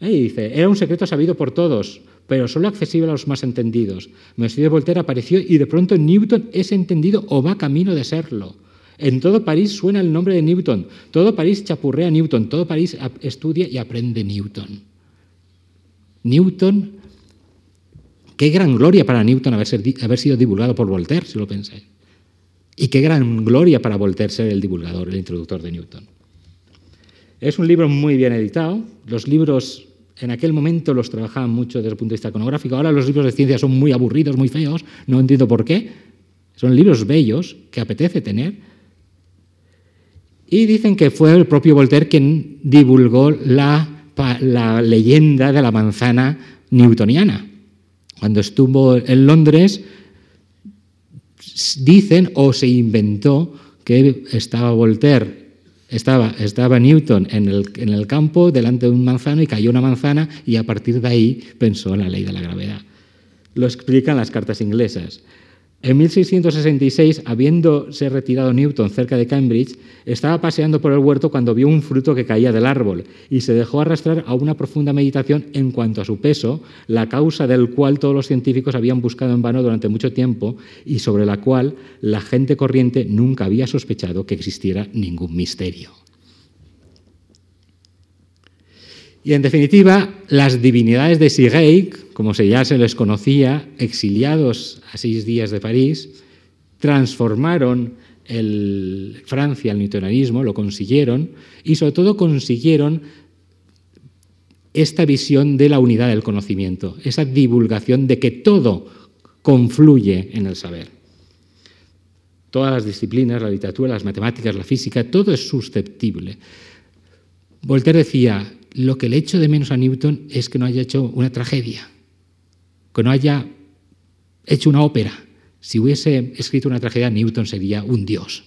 Y dice, era un secreto sabido por todos, pero solo accesible a los más entendidos. Monsieur de Voltaire apareció y de pronto Newton es entendido o va camino de serlo. En todo París suena el nombre de Newton, todo París chapurrea Newton, todo París estudia y aprende Newton. Newton, qué gran gloria para Newton haber, haber sido divulgado por Voltaire, si lo pensáis. Y qué gran gloria para Voltaire ser el divulgador, el introductor de Newton. Es un libro muy bien editado. Los libros en aquel momento los trabajaban mucho desde el punto de vista iconográfico. Ahora los libros de ciencia son muy aburridos, muy feos, no entiendo por qué. Son libros bellos que apetece tener. Y dicen que fue el propio Voltaire quien divulgó la, la leyenda de la manzana newtoniana. Cuando estuvo en Londres, dicen o se inventó que estaba Voltaire estaba, estaba Newton en el, en el campo delante de un manzano y cayó una manzana y a partir de ahí pensó en la ley de la gravedad. Lo explican las cartas inglesas. En 1666, habiéndose retirado Newton cerca de Cambridge, estaba paseando por el huerto cuando vio un fruto que caía del árbol y se dejó arrastrar a una profunda meditación en cuanto a su peso, la causa del cual todos los científicos habían buscado en vano durante mucho tiempo y sobre la cual la gente corriente nunca había sospechado que existiera ningún misterio. Y en definitiva, las divinidades de Sigey, como ya se les conocía, exiliados a seis días de París, transformaron el Francia al newtonianismo, lo consiguieron, y sobre todo consiguieron esta visión de la unidad del conocimiento, esa divulgación de que todo confluye en el saber. Todas las disciplinas, la literatura, las matemáticas, la física, todo es susceptible. Voltaire decía, lo que le echo de menos a Newton es que no haya hecho una tragedia, que no haya hecho una ópera. Si hubiese escrito una tragedia, Newton sería un dios.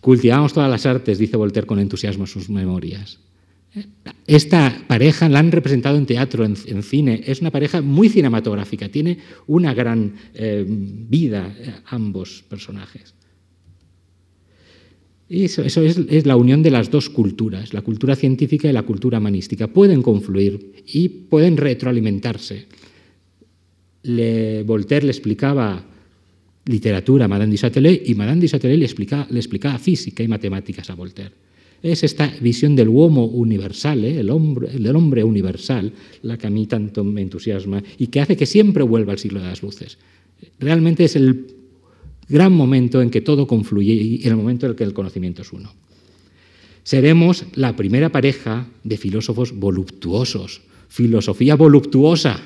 Cultivamos todas las artes, dice Voltaire con entusiasmo en sus memorias. Esta pareja la han representado en teatro, en, cine, es una pareja muy cinematográfica, tiene una gran eh, vida eh, ambos personajes. Y eso, es, la unión de las dos culturas, la cultura científica y la cultura humanística. Pueden confluir y pueden retroalimentarse. Voltaire le explicaba literatura a Madame du Châtelet y Madame du Châtelet le le explicaba física y matemáticas a Voltaire. Es esta visión del uomo universal, ¿eh? el hombre, del hombre universal, la que a mí tanto me entusiasma y que hace que siempre vuelva al siglo de las luces. Realmente es el gran momento en que todo confluye y el momento en el que el conocimiento es uno. Seremos la primera pareja de filósofos voluptuosos, filosofía voluptuosa.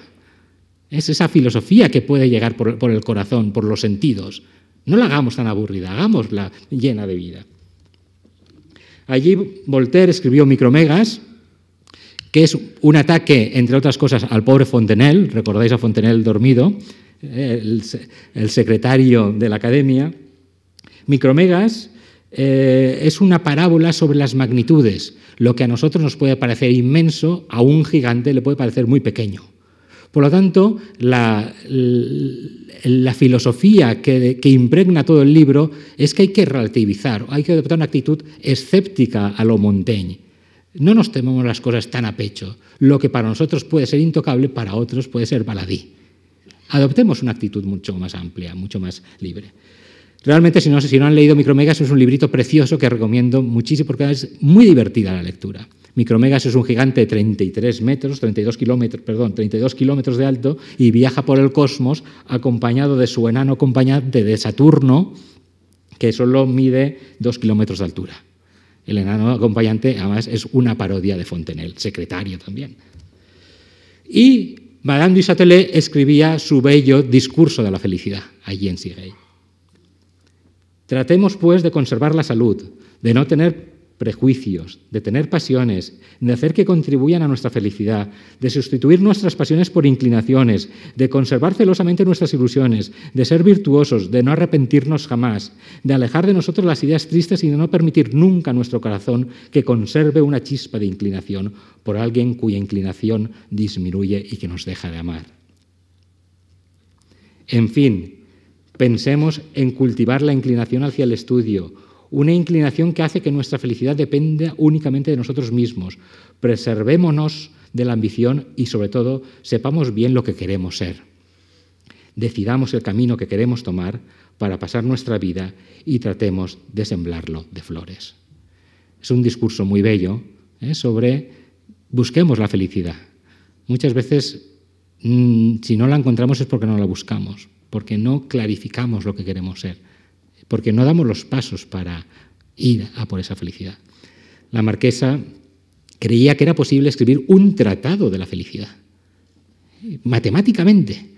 Es esa filosofía que puede llegar por, por el corazón, por los sentidos. No la hagamos tan aburrida, hagámosla llena de vida. Allí Voltaire escribió Micromegas, que es un ataque, entre otras cosas, al pobre Fontenelle, recordáis a Fontenelle dormido, el, secretario de la academia. Micromegas eh, es una parábola sobre las magnitudes. Lo que a nosotros nos puede parecer inmenso, a un gigante le puede parecer muy pequeño. Por lo tanto, la, filosofía que, impregna todo el libro es que hay que relativizar, hay que adoptar una actitud escéptica a lo Montaigne. No nos tememos las cosas tan a pecho. Lo que para nosotros puede ser intocable, para otros puede ser baladí. Adoptemos una actitud mucho más amplia, mucho más libre. Realmente, si no, si han leído Micromegas, es un librito precioso que recomiendo muchísimo porque es muy divertida la lectura. Micromegas es un gigante de 33 metros, 32 kilómetros, perdón, 32 kilómetros de alto y viaja por el cosmos acompañado de su enano acompañante de Saturno, que solo mide 2 kilómetros de altura. El enano acompañante, además, es una parodia de Fontenelle, secretario también. Y Madame du Châtelet escribía su bello discurso de la felicidad allí en Sigay. Tratemos, pues, de conservar la salud, de no tener prejuicios, de tener pasiones, de hacer que contribuyan a nuestra felicidad, de sustituir nuestras pasiones por inclinaciones, de conservar celosamente nuestras ilusiones, de ser virtuosos, de no arrepentirnos jamás, de alejar de nosotros las ideas tristes y de no permitir nunca a nuestro corazón que conserve una chispa de inclinación por alguien cuya inclinación disminuye y que nos deja de amar. En fin, pensemos en cultivar la inclinación hacia el estudio, una inclinación que hace que nuestra felicidad dependa únicamente de nosotros mismos. Preservémonos de la ambición y sobre todo sepamos bien lo que queremos ser. Decidamos el camino que queremos tomar para pasar nuestra vida y tratemos de semblarlo de flores. Es un discurso muy bello ¿eh? sobre busquemos la felicidad. Muchas veces, mm, si no la encontramos es porque no la buscamos, porque no clarificamos lo que queremos ser porque no damos los pasos para ir a por esa felicidad. La marquesa creía que era posible escribir un tratado de la felicidad, matemáticamente.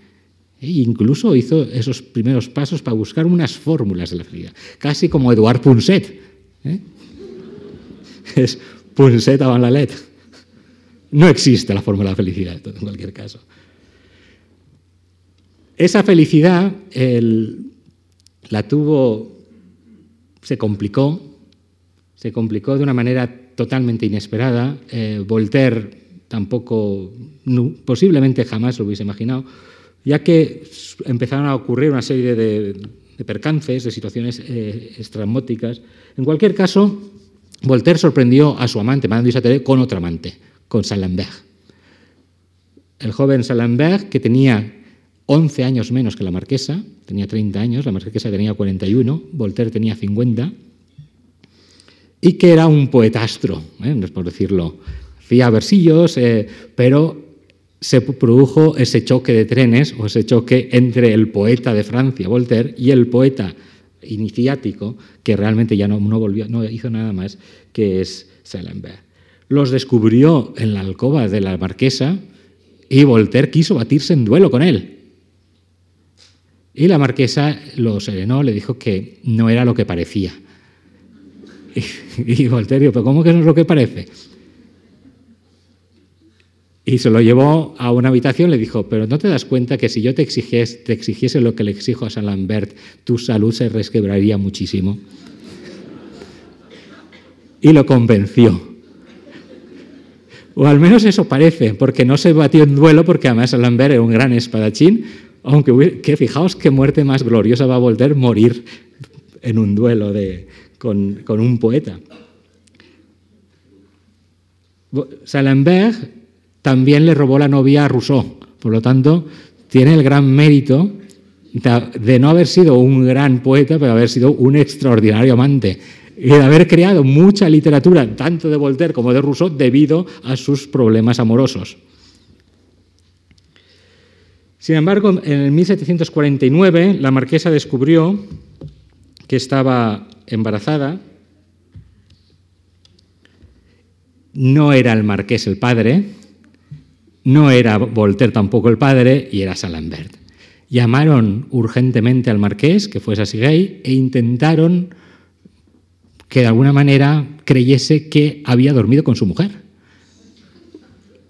E incluso hizo esos primeros pasos para buscar unas fórmulas de la felicidad, casi como Eduard Punset. ¿eh? Es Punset avant la lettre. No existe la fórmula de la felicidad, en cualquier caso. Esa felicidad, el, la tuvo, se complicó, se complicó de una manera totalmente inesperada. Eh, Voltaire tampoco, posiblemente jamás lo hubiese imaginado, ya que empezaron a ocurrir una serie de, percances, de situaciones eh, estrambóticas. En cualquier caso, Voltaire sorprendió a su amante, Madame du con otra amante, con Salamberg. El joven Salamberg, que tenía 11 años menos que la marquesa, tenía 30 años, la marquesa tenía 41, Voltaire tenía 50, y que era un poetastro, ¿eh? por decirlo. Hacía versillos, eh, pero se produjo ese choque de trenes o ese choque entre el poeta de Francia, Voltaire, y el poeta iniciático, que realmente ya no, volvió, no hizo nada más, que es Salenberg. Los descubrió en la alcoba de la marquesa, y Voltaire quiso batirse en duelo con él. Y la marquesa lo serenó, le dijo que no era lo que parecía. Y, Voltaire dijo, ¿pero cómo que no es lo que parece? Y se lo llevó a una habitación, le dijo, pero ¿no te das cuenta que si yo te exigiese, te exigiese lo que le exijo a Saint Lambert, tu salud se resquebraría muchísimo? Y lo convenció. O al menos eso parece, porque no se batió en duelo, porque además Lambert era un gran espadachín, aunque que fijaos qué muerte más gloriosa va a volver morir en un duelo con, un poeta. Salembert también le robó la novia a Rousseau, por lo tanto, tiene el gran mérito de no haber sido un gran poeta, pero haber sido un extraordinario amante y de haber creado mucha literatura, tanto de Voltaire como de Rousseau, debido a sus problemas amorosos. Sin embargo, en 1749 la marquesa descubrió que estaba embarazada. No era el marqués el padre, no era Voltaire tampoco el padre, y era Salambert. Llamaron urgentemente al marqués, que fue Sasigay, e intentaron que de alguna manera creyese que había dormido con su mujer.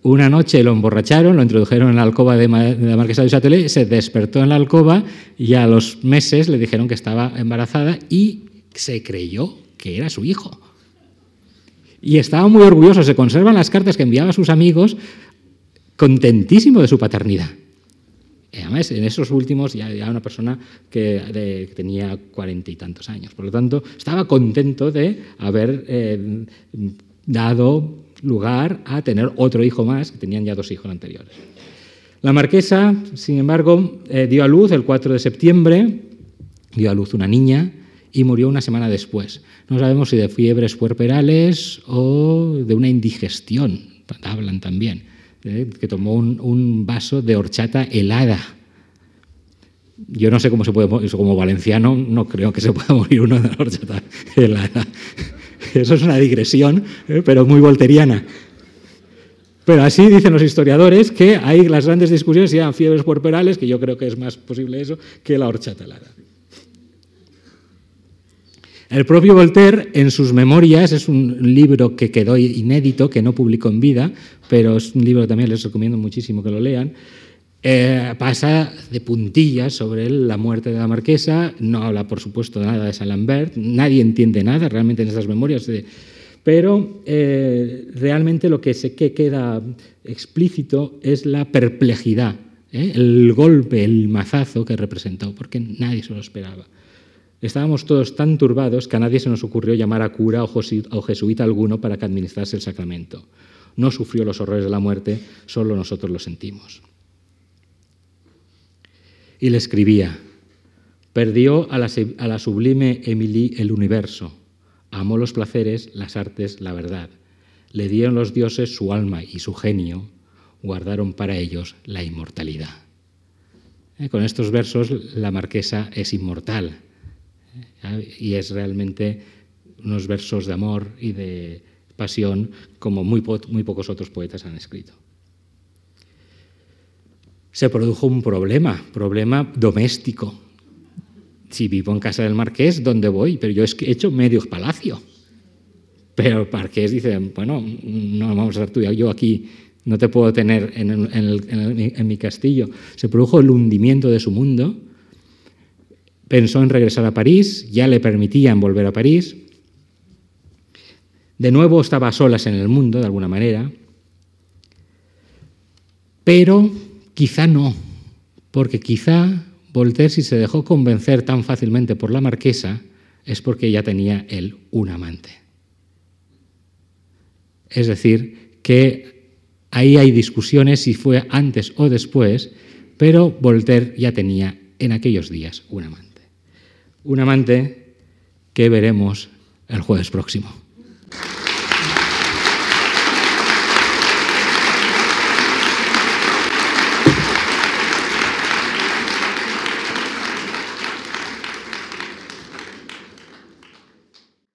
Una noche lo emborracharon, lo introdujeron en la alcoba de, la marquesa de Châtelet, se despertó en la alcoba y a los meses le dijeron que estaba embarazada y se creyó que era su hijo. Y estaba muy orgulloso, se conservan las cartas que enviaba a sus amigos, contentísimo de su paternidad. Además, en esos últimos ya era una persona que, tenía cuarenta y tantos años. Por lo tanto, estaba contento de haber eh, dado lugar a tener otro hijo más, que tenían ya dos hijos anteriores. La marquesa, sin embargo, eh, dio a luz el 4 de septiembre, dio a luz una niña y murió una semana después. No sabemos si de fiebres puerperales o de una indigestión, hablan también, eh, que tomó un, un, vaso de horchata helada. Yo no sé cómo se puede, como valenciano, no creo que se pueda morir uno de horchata helada. Eso es una digresión, ¿eh? pero muy volteriana. Pero así dicen los historiadores que hay las grandes discusiones si eran fiebres puerperales, que yo creo que es más posible eso, que la horchata helada. El propio Voltaire, en sus memorias, es un libro que quedó inédito, que no publicó en vida, pero es un libro que también les recomiendo muchísimo que lo lean. Eh, pasa de puntillas sobre la muerte de la marquesa, no habla por supuesto nada de Salambert, nadie entiende nada realmente en esas memorias, pero eh, realmente lo que se que queda explícito es la perplejidad, ¿eh? el golpe, el mazazo que representó, porque nadie se lo esperaba. Estábamos todos tan turbados que a nadie se nos ocurrió llamar a cura o jesuita alguno para que administrase el sacramento. No sufrió los horrores de la muerte, solo nosotros lo sentimos y le escribía, perdió a la, sublime Emilie el universo, amó los placeres, las artes, la verdad, le dieron los dioses su alma y su genio, guardaron para ellos la inmortalidad. Eh, con estos versos la marquesa es inmortal eh, y es realmente unos versos de amor y de pasión como muy pocos otros poetas han escrito se produjo un problema, problema doméstico. Si vivo en casa del marqués, ¿dónde voy? Pero yo he hecho medio palacio. Pero el marqués dice, bueno, no vamos a estar tú yo aquí, no te puedo tener en, en mi castillo. Se produjo el hundimiento de su mundo. Pensó en regresar a París, ya le permitían volver a París. De nuevo estaba a solas en el mundo, de alguna manera. Pero Quizá no, porque quizá Voltaire si se dejó convencer tan fácilmente por la marquesa es porque ya tenía él un amante. Es decir, que ahí hay discusiones si fue antes o después, pero Voltaire ya tenía en aquellos días un amante. Un amante que veremos el jueves próximo.